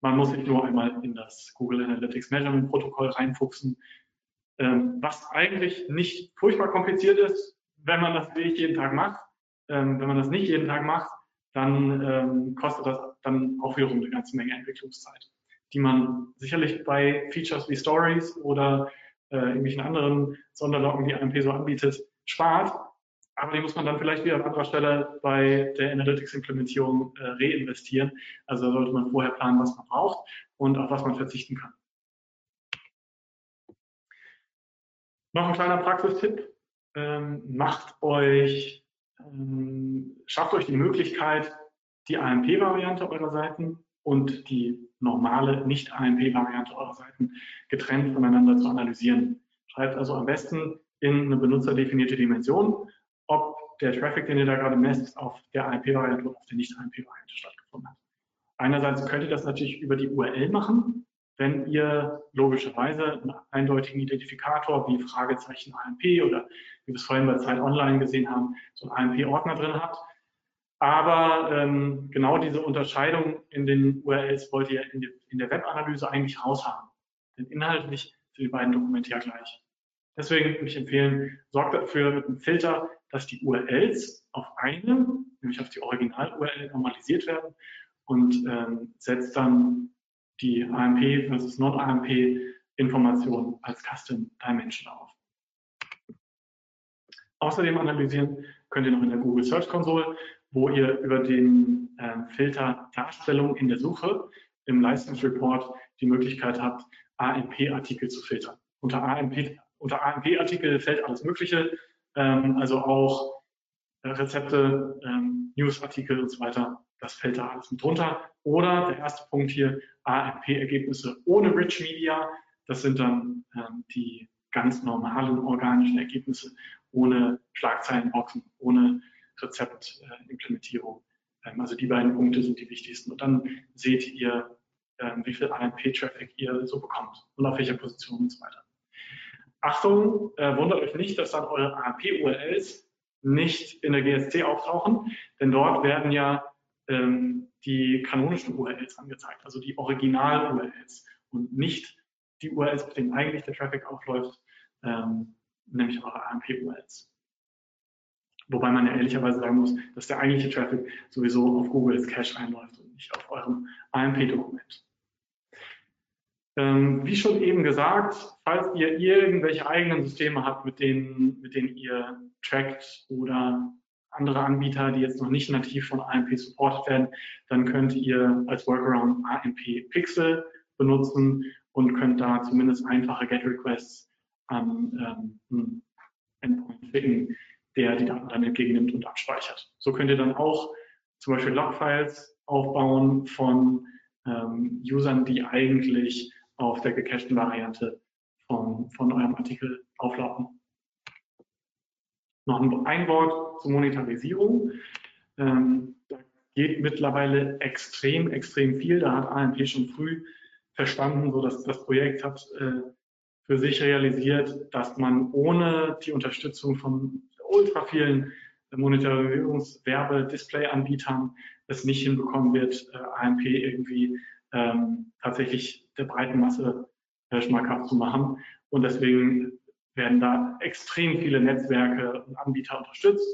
Speaker 2: Man muss sich nur einmal in das Google Analytics Measurement Protokoll reinfuchsen, ähm, was eigentlich nicht furchtbar kompliziert ist, wenn man das wirklich jeden Tag macht. Ähm, wenn man das nicht jeden Tag macht, dann ähm, kostet das dann auch wiederum eine ganze Menge Entwicklungszeit, die man sicherlich bei Features wie Stories oder äh, irgendwelchen anderen Sonderlocken, die AMP so anbietet, spart. Aber die muss man dann vielleicht wieder an anderer Stelle bei der Analytics-Implementierung äh, reinvestieren. Also sollte man vorher planen, was man braucht und auf was man verzichten kann. Noch ein kleiner Praxistipp. Ähm, macht euch, ähm, schafft euch die Möglichkeit, die AMP-Variante eurer Seiten und die normale Nicht-AMP-Variante eurer Seiten getrennt voneinander zu analysieren. Schreibt also am besten in eine benutzerdefinierte Dimension, ob der Traffic, den ihr da gerade messt, auf der AMP-Variante oder auf der Nicht-AMP-Variante stattgefunden hat. Einerseits könnt ihr das natürlich über die URL machen, wenn ihr logischerweise einen eindeutigen Identifikator wie Fragezeichen AMP oder wie wir es vorhin bei Zeit Online gesehen haben, so einen AMP-Ordner drin habt aber ähm, genau diese Unterscheidung in den URLs wollt ihr in, die, in der Webanalyse eigentlich raushaben. Denn inhaltlich sind die beiden Dokumente ja gleich. Deswegen würde ich empfehlen, sorgt dafür mit einem Filter, dass die URLs auf eine, nämlich auf die Original-URL normalisiert werden und ähm, setzt dann die AMP versus Non-AMP Informationen als Custom Dimension auf. Außerdem analysieren könnt ihr noch in der Google Search Console wo ihr über den äh, Filter Darstellung in der Suche im Leistungsreport die Möglichkeit habt, AMP-Artikel zu filtern. Unter AMP-Artikel unter AMP fällt alles Mögliche, ähm, also auch Rezepte, ähm, Newsartikel und so weiter. Das fällt da alles mit drunter. Oder der erste Punkt hier, AMP-Ergebnisse ohne Rich Media. Das sind dann ähm, die ganz normalen organischen Ergebnisse ohne Schlagzeilenboxen, ohne Rezeptimplementierung. Ähm, also die beiden Punkte sind die wichtigsten. Und dann seht ihr, ähm, wie viel AMP-Traffic ihr so bekommt und auf welcher Position und so weiter. Achtung, äh, wundert euch nicht, dass dann eure AMP-URLs nicht in der GSC auftauchen, denn dort werden ja ähm, die kanonischen URLs angezeigt, also die Original-URLs und nicht die URLs, auf denen eigentlich der Traffic aufläuft, ähm, nämlich eure AMP-URLs. Wobei man ja ehrlicherweise sagen muss, dass der eigentliche Traffic sowieso auf Google als Cache einläuft und nicht auf eurem AMP-Dokument. Ähm, wie schon eben gesagt, falls ihr irgendwelche eigenen Systeme habt, mit denen, mit denen ihr trackt oder andere Anbieter, die jetzt noch nicht nativ von AMP supported werden, dann könnt ihr als Workaround AMP Pixel benutzen und könnt da zumindest einfache GET-Requests an ähm, Endpoint schicken, der die Daten dann entgegennimmt und abspeichert. So könnt ihr dann auch zum Beispiel Logfiles aufbauen von ähm, Usern, die eigentlich auf der gecachten Variante von, von eurem Artikel auflaufen. Noch ein Wort zur Monetarisierung. Ähm, da geht mittlerweile extrem, extrem viel. Da hat AMP schon früh verstanden, so dass das Projekt hat äh, für sich realisiert, dass man ohne die Unterstützung von ultra vielen Monetarisierungswerbe-Display-Anbietern es nicht hinbekommen wird, äh, AMP irgendwie ähm, tatsächlich der breiten Masse äh, schmackhaft zu machen. Und deswegen werden da extrem viele Netzwerke und Anbieter unterstützt.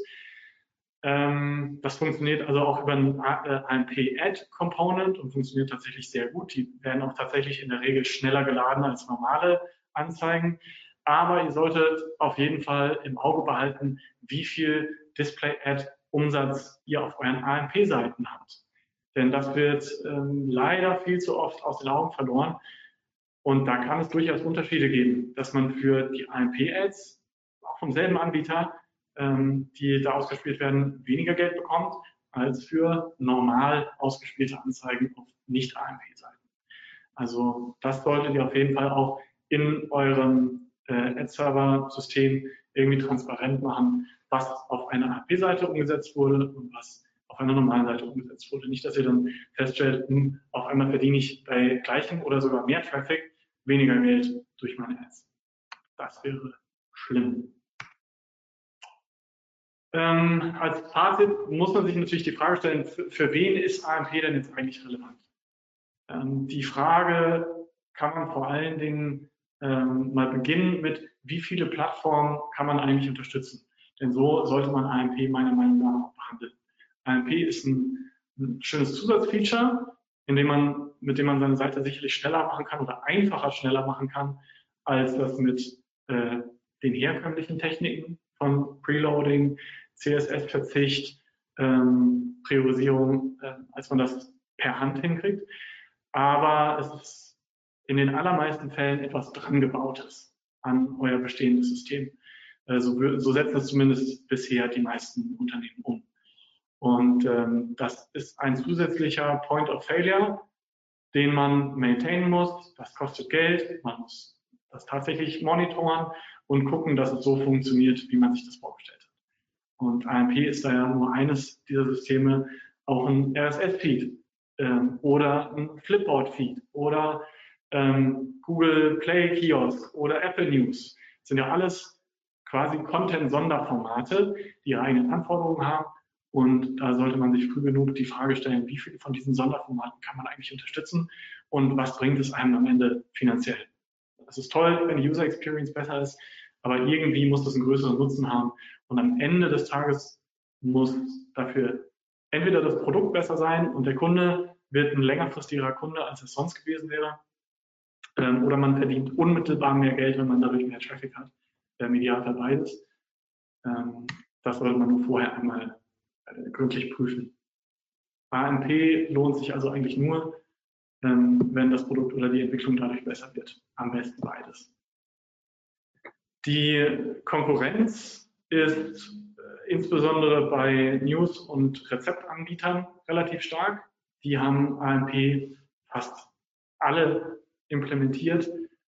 Speaker 2: Ähm, das funktioniert also auch über ein AMP-Add-Component und funktioniert tatsächlich sehr gut. Die werden auch tatsächlich in der Regel schneller geladen als normale Anzeigen. Aber ihr solltet auf jeden Fall im Auge behalten, wie viel Display-Ad-Umsatz ihr auf euren AMP-Seiten habt. Denn das wird ähm, leider viel zu oft aus den Augen verloren. Und da kann es durchaus Unterschiede geben, dass man für die AMP-Ads, auch vom selben Anbieter, ähm, die da ausgespielt werden, weniger Geld bekommt, als für normal ausgespielte Anzeigen auf Nicht-AMP-Seiten. Also das solltet ihr auf jeden Fall auch in eurem äh, Ad-Server-System irgendwie transparent machen, was auf einer AMP-Seite umgesetzt wurde und was auf einer normalen Seite umgesetzt wurde. Nicht, dass ihr dann feststellt, hm, auf einmal verdiene ich bei gleichem oder sogar mehr Traffic weniger Geld durch meine Ads. Das wäre schlimm. Ähm, als Fazit muss man sich natürlich die Frage stellen, für, für wen ist AMP denn jetzt eigentlich relevant? Ähm, die Frage kann man vor allen Dingen ähm, mal beginnen mit, wie viele Plattformen kann man eigentlich unterstützen? Denn so sollte man AMP meiner Meinung nach auch behandeln. AMP ist ein, ein schönes Zusatzfeature, in dem man, mit dem man seine Seite sicherlich schneller machen kann oder einfacher schneller machen kann, als das mit äh, den herkömmlichen Techniken von Preloading, CSS-Verzicht, ähm, Priorisierung, äh, als man das per Hand hinkriegt. Aber es ist in den allermeisten Fällen etwas dran gebautes an euer bestehendes System. Äh, so, so setzen es zumindest bisher die meisten Unternehmen um. Und ähm, das ist ein zusätzlicher Point of Failure, den man maintainen muss. Das kostet Geld. Man muss das tatsächlich monitoren und gucken, dass es so funktioniert, wie man sich das vorgestellt hat. Und AMP ist da ja nur eines dieser Systeme, auch ein RSS-Feed ähm, oder ein Flipboard-Feed oder ähm, Google Play Kiosk oder Apple News. Sind ja alles quasi Content-Sonderformate, die ihre eigenen Anforderungen haben und da sollte man sich früh genug die Frage stellen, wie viele von diesen Sonderformaten kann man eigentlich unterstützen und was bringt es einem am Ende finanziell. Es ist toll, wenn die User Experience besser ist, aber irgendwie muss das einen größeren Nutzen haben. Und am Ende des Tages muss dafür entweder das Produkt besser sein und der Kunde wird ein längerfristiger Kunde, als es sonst gewesen wäre, ähm, oder man verdient unmittelbar mehr Geld, wenn man dadurch mehr Traffic hat. Der Mediator beides. Ähm, das sollte man nur vorher einmal äh, gründlich prüfen. AMP lohnt sich also eigentlich nur, ähm, wenn das Produkt oder die Entwicklung dadurch besser wird. Am besten beides. Die Konkurrenz ist äh, insbesondere bei News- und Rezeptanbietern relativ stark. Die haben AMP fast alle implementiert,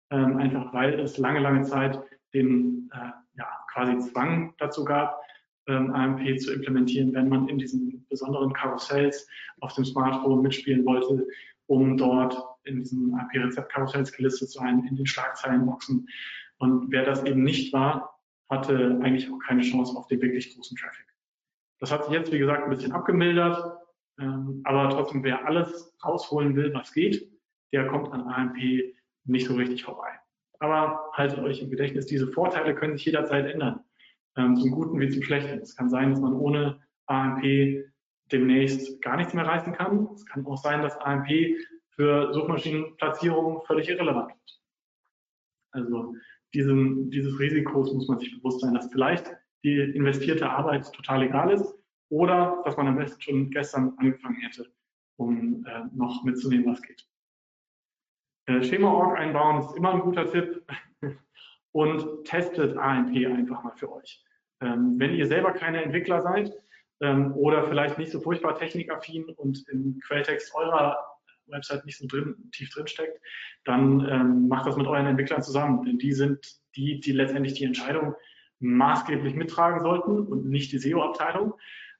Speaker 2: ähm, einfach weil es lange, lange Zeit den äh, ja, quasi Zwang dazu gab, ähm, AMP zu implementieren, wenn man in diesen besonderen Karussells auf dem Smartphone mitspielen wollte, um dort in diesen AMP-Rezept-Karussells gelistet zu sein, in den Schlagzeilenboxen. Und wer das eben nicht war, hatte eigentlich auch keine Chance auf den wirklich großen Traffic. Das hat sich jetzt, wie gesagt, ein bisschen abgemildert, ähm, aber trotzdem, wer alles rausholen will, was geht, der kommt an AMP nicht so richtig vorbei. Aber haltet euch im Gedächtnis, diese Vorteile können sich jederzeit ändern ähm, zum Guten wie zum Schlechten. Es kann sein, dass man ohne AMP demnächst gar nichts mehr reißen kann. Es kann auch sein, dass AMP für Suchmaschinenplatzierung völlig irrelevant wird. Also diesem, dieses Risikos muss man sich bewusst sein, dass vielleicht die investierte Arbeit total egal ist oder dass man am besten schon gestern angefangen hätte, um äh, noch mitzunehmen, was geht. Äh, Schema-Org einbauen ist immer ein guter Tipp und testet AMP einfach mal für euch. Ähm, wenn ihr selber keine Entwickler seid ähm, oder vielleicht nicht so furchtbar technikaffin und im Quelltext eurer Website nicht so drin, tief drin steckt, dann ähm, macht das mit euren Entwicklern zusammen, denn die sind die, die letztendlich die Entscheidung maßgeblich mittragen sollten und nicht die SEO-Abteilung.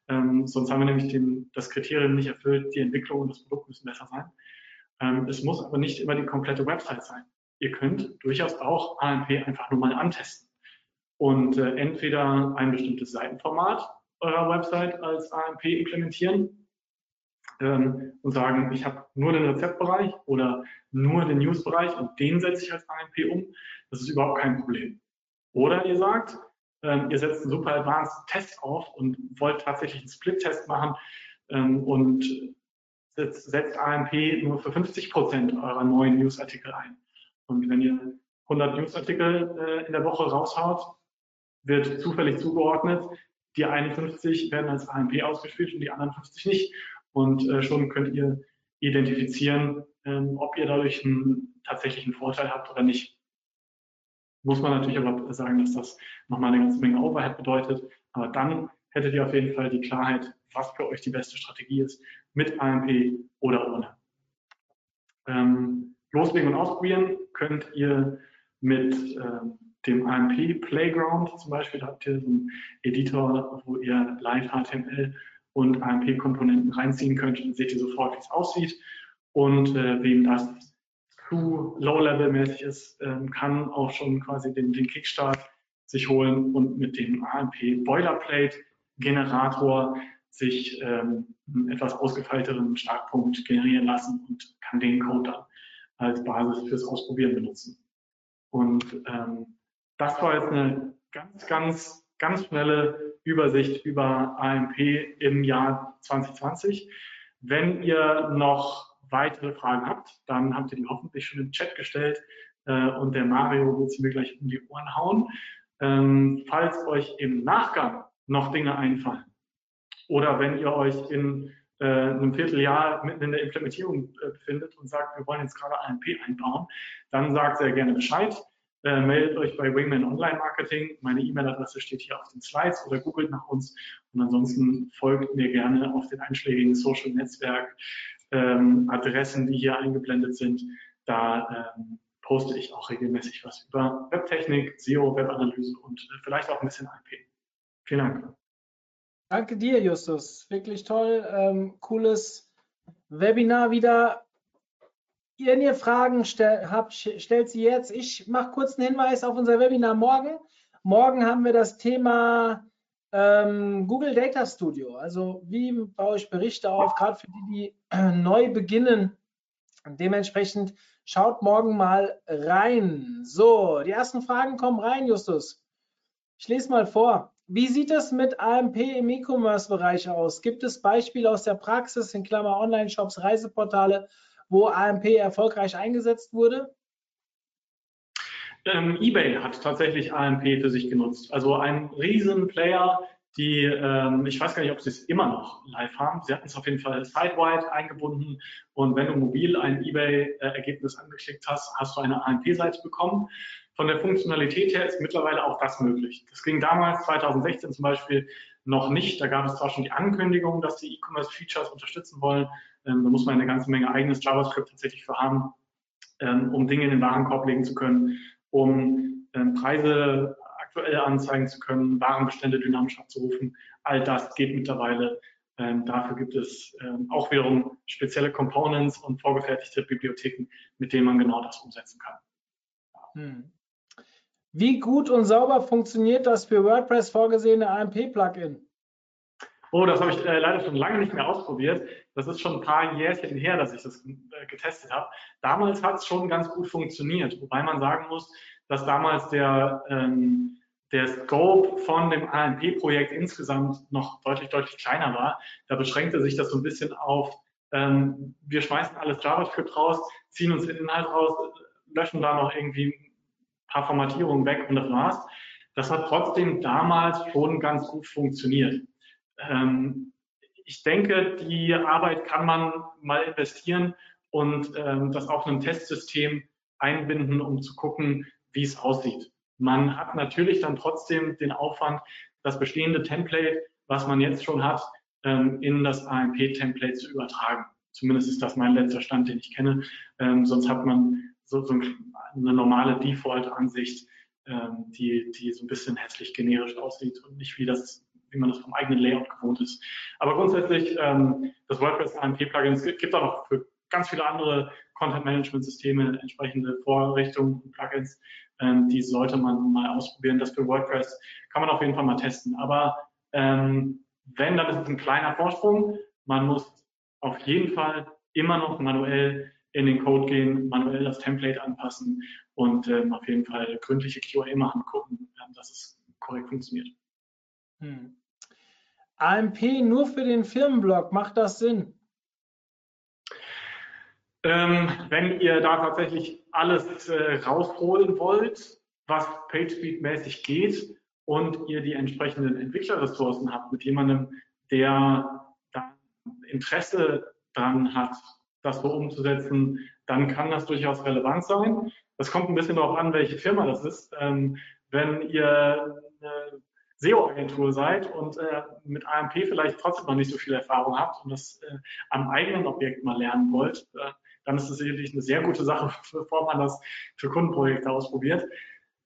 Speaker 2: Sonst haben wir nämlich den, das Kriterium nicht erfüllt, die Entwicklung und das Produkt müssen besser sein. Ähm, es muss aber nicht immer die komplette Website sein. Ihr könnt durchaus auch AMP einfach nur mal antesten und äh, entweder ein bestimmtes Seitenformat eurer Website als AMP implementieren ähm, und sagen, ich habe nur den Rezeptbereich oder nur den Newsbereich und den setze ich als AMP um. Das ist überhaupt kein Problem. Oder ihr sagt, ähm, ihr setzt einen super advanced Test auf und wollt tatsächlich einen Split-Test machen ähm, und setzt, AMP nur für 50 Prozent eurer neuen Newsartikel ein. Und wenn ihr 100 Newsartikel äh, in der Woche raushaut, wird zufällig zugeordnet, die 51 werden als AMP ausgespielt und die anderen 50 nicht. Und äh, schon könnt ihr identifizieren, ähm, ob ihr dadurch einen tatsächlichen Vorteil habt oder nicht. Muss man natürlich aber sagen, dass das nochmal eine ganze Menge Overhead bedeutet. Aber dann hättet ihr auf jeden Fall die Klarheit, was für euch die beste Strategie ist, mit AMP oder ohne. Ähm, loslegen und ausprobieren könnt ihr mit ähm, dem AMP Playground zum Beispiel. Da habt ihr so einen Editor, wo ihr Live HTML und AMP-Komponenten reinziehen könnt. Dann seht ihr sofort, wie es aussieht. Und äh, wem das zu Low-Level-mäßig ist, ähm, kann auch schon quasi den, den Kickstart sich holen und mit dem AMP Boilerplate-Generator sich ähm, einen etwas ausgefeilteren Startpunkt generieren lassen und kann den Code dann als Basis fürs Ausprobieren benutzen. Und ähm, das war jetzt eine ganz, ganz, ganz schnelle Übersicht über AMP im Jahr 2020. Wenn ihr noch weitere Fragen habt, dann habt ihr die hoffentlich schon im Chat gestellt äh, und der Mario wird sie mir gleich um die Ohren hauen. Ähm, falls euch im Nachgang noch Dinge einfallen, oder wenn ihr euch in äh, einem Vierteljahr mitten in der Implementierung äh, befindet und sagt, wir wollen jetzt gerade AMP einbauen, dann sagt sehr gerne Bescheid. Äh, meldet euch bei Wingman Online Marketing. Meine E-Mail-Adresse steht hier auf den Slides oder googelt nach uns. Und ansonsten folgt mir gerne auf den einschlägigen Social Netzwerk ähm, Adressen, die hier eingeblendet sind. Da ähm, poste ich auch regelmäßig was über Webtechnik, SEO, Webanalyse und äh, vielleicht auch ein bisschen IP. Vielen Dank.
Speaker 1: Danke dir, Justus. Wirklich toll. Ähm, cooles Webinar wieder. Wenn ihr Fragen stell, habt, stellt sie jetzt. Ich mache kurz einen Hinweis auf unser Webinar morgen. Morgen haben wir das Thema ähm, Google Data Studio. Also wie baue ich Berichte auf, gerade für die, die neu beginnen. Dementsprechend schaut morgen mal rein. So, die ersten Fragen kommen rein, Justus. Ich lese mal vor. Wie sieht es mit AMP im E-Commerce-Bereich aus? Gibt es Beispiele aus der Praxis, in Klammer Online-Shops, Reiseportale, wo AMP erfolgreich eingesetzt wurde?
Speaker 2: Ähm, eBay hat tatsächlich AMP für sich genutzt. Also ein Riesenplayer, die, ähm, ich weiß gar nicht, ob sie es immer noch live haben. Sie hatten es auf jeden Fall sidewide eingebunden und wenn du mobil ein eBay-Ergebnis angeklickt hast, hast du eine AMP-Seite bekommen. Von der Funktionalität her ist mittlerweile auch das möglich. Das ging damals, 2016 zum Beispiel, noch nicht. Da gab es zwar schon die Ankündigung, dass die E-Commerce-Features unterstützen wollen. Ähm, da muss man eine ganze Menge eigenes JavaScript tatsächlich für haben, ähm, um Dinge in den Warenkorb legen zu können, um ähm, Preise aktuell anzeigen zu können, Warenbestände dynamisch abzurufen. All das geht mittlerweile. Ähm, dafür gibt es ähm, auch wiederum spezielle Components und vorgefertigte Bibliotheken, mit denen man genau das umsetzen kann.
Speaker 1: Hm. Wie gut und sauber funktioniert das für WordPress vorgesehene AMP-Plugin?
Speaker 2: Oh, das habe ich äh, leider schon lange nicht mehr ausprobiert. Das ist schon ein paar Jährchen her, dass ich das äh, getestet habe. Damals hat es schon ganz gut funktioniert, wobei man sagen muss, dass damals der, ähm, der Scope von dem AMP-Projekt insgesamt noch deutlich, deutlich kleiner war. Da beschränkte sich das so ein bisschen auf, ähm, wir schmeißen alles JavaScript raus, ziehen uns den Inhalt raus, löschen da noch irgendwie paar Formatierungen weg und das war's. Das hat trotzdem damals schon ganz gut funktioniert. Ähm, ich denke, die Arbeit kann man mal investieren und ähm, das auf einem Testsystem einbinden, um zu gucken, wie es aussieht. Man hat natürlich dann trotzdem den Aufwand, das bestehende Template, was man jetzt schon hat, ähm, in das AMP-Template zu übertragen. Zumindest ist das mein letzter Stand, den ich kenne. Ähm, sonst hat man so, so eine normale Default-Ansicht, ähm, die, die so ein bisschen hässlich generisch aussieht und nicht wie das wie man das vom eigenen Layout gewohnt ist. Aber grundsätzlich, ähm, das WordPress AMP-Plugin, es gibt auch noch für ganz viele andere Content-Management-Systeme entsprechende Vorrichtungen und Plugins, ähm, die sollte man mal ausprobieren. Das für WordPress kann man auf jeden Fall mal testen. Aber ähm, wenn, dann ist es ein kleiner Vorsprung. Man muss auf jeden Fall immer noch manuell in den Code gehen, manuell das Template anpassen und ähm, auf jeden Fall gründliche QA machen, gucken, ähm, dass es korrekt funktioniert.
Speaker 1: Hm. AMP nur für den Firmenblog, macht das Sinn?
Speaker 2: Ähm, wenn ihr da tatsächlich alles äh, rausholen wollt, was PageSpeed-mäßig geht und ihr die entsprechenden Entwicklerressourcen habt mit jemandem, der da Interesse daran hat, das so umzusetzen, dann kann das durchaus relevant sein. Das kommt ein bisschen darauf an, welche Firma das ist. Ähm, wenn ihr eine SEO-Agentur seid und äh, mit AMP vielleicht trotzdem noch nicht so viel Erfahrung habt und das äh, am eigenen Objekt mal lernen wollt, äh, dann ist es sicherlich eine sehr gute Sache, bevor man das für Kundenprojekte ausprobiert.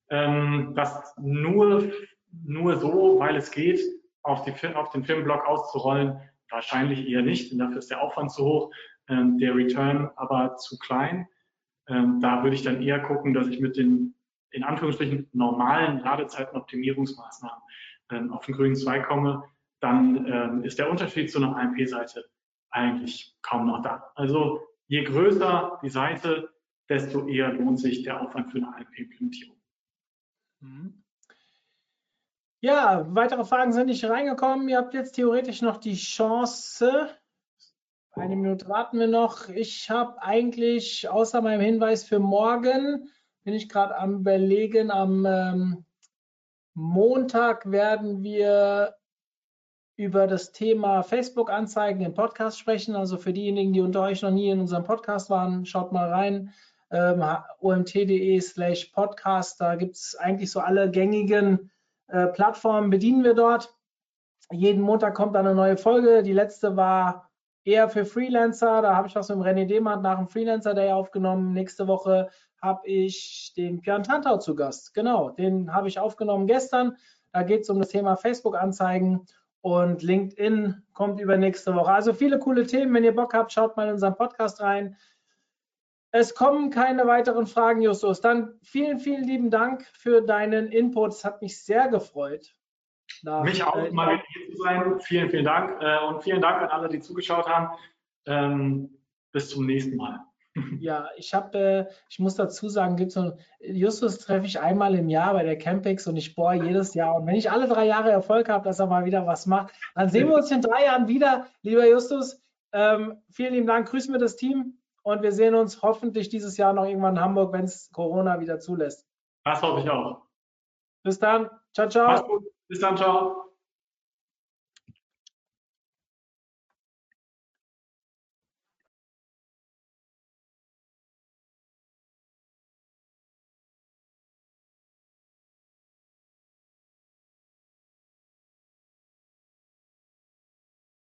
Speaker 2: Ähm, das nur, nur so, weil es geht, auf, die, auf den Firmenblock auszurollen, wahrscheinlich eher nicht, denn dafür ist der Aufwand zu hoch, der Return aber zu klein. Ähm, da würde ich dann eher gucken, dass ich mit den in Anführungsstrichen normalen Ladezeitenoptimierungsmaßnahmen ähm, auf den grünen Zweig komme, dann ähm, ist der Unterschied zu einer AMP-Seite eigentlich kaum noch da. Also je größer die Seite, desto eher lohnt sich der Aufwand für eine AMP-Implementierung.
Speaker 1: Mhm. Ja, weitere Fragen sind nicht reingekommen. Ihr habt jetzt theoretisch noch die Chance. Eine Minute warten wir noch. Ich habe eigentlich außer meinem Hinweis für morgen bin ich gerade am überlegen. Am ähm, Montag werden wir über das Thema Facebook-Anzeigen im Podcast sprechen. Also für diejenigen, die unter euch noch nie in unserem Podcast waren, schaut mal rein. Ähm, omt.de slash podcast. Da gibt es eigentlich so alle gängigen äh, Plattformen, bedienen wir dort. Jeden Montag kommt eine neue Folge. Die letzte war eher für Freelancer. Da habe ich was mit dem René Demand nach dem Freelancer Day aufgenommen. Nächste Woche habe ich den Björn Tantau zu Gast. Genau, den habe ich aufgenommen gestern. Da geht es um das Thema Facebook-Anzeigen und LinkedIn kommt über nächste Woche. Also viele coole Themen. Wenn ihr Bock habt, schaut mal in unseren Podcast rein. Es kommen keine weiteren Fragen, Justus. Dann vielen, vielen lieben Dank für deinen Input. Es hat mich sehr gefreut.
Speaker 2: Nach, mich auch, äh, mal hier zu sein. Vielen, vielen Dank. Äh, und vielen Dank an alle, die zugeschaut haben. Ähm, bis zum nächsten Mal.
Speaker 1: Ja, ich habe, äh, ich muss dazu sagen, gibt so Justus treffe ich einmal im Jahr bei der Campix und ich bohre jedes Jahr. Und wenn ich alle drei Jahre Erfolg habe, dass er mal wieder was macht, dann sehen wir uns in drei Jahren wieder, lieber Justus. Ähm, vielen lieben Dank, grüßen wir das Team und wir sehen uns hoffentlich dieses Jahr noch irgendwann in Hamburg, wenn es Corona wieder zulässt.
Speaker 2: Das hoffe ich auch.
Speaker 1: Bis dann. Ciao, ciao.
Speaker 2: Bis dann, ciao.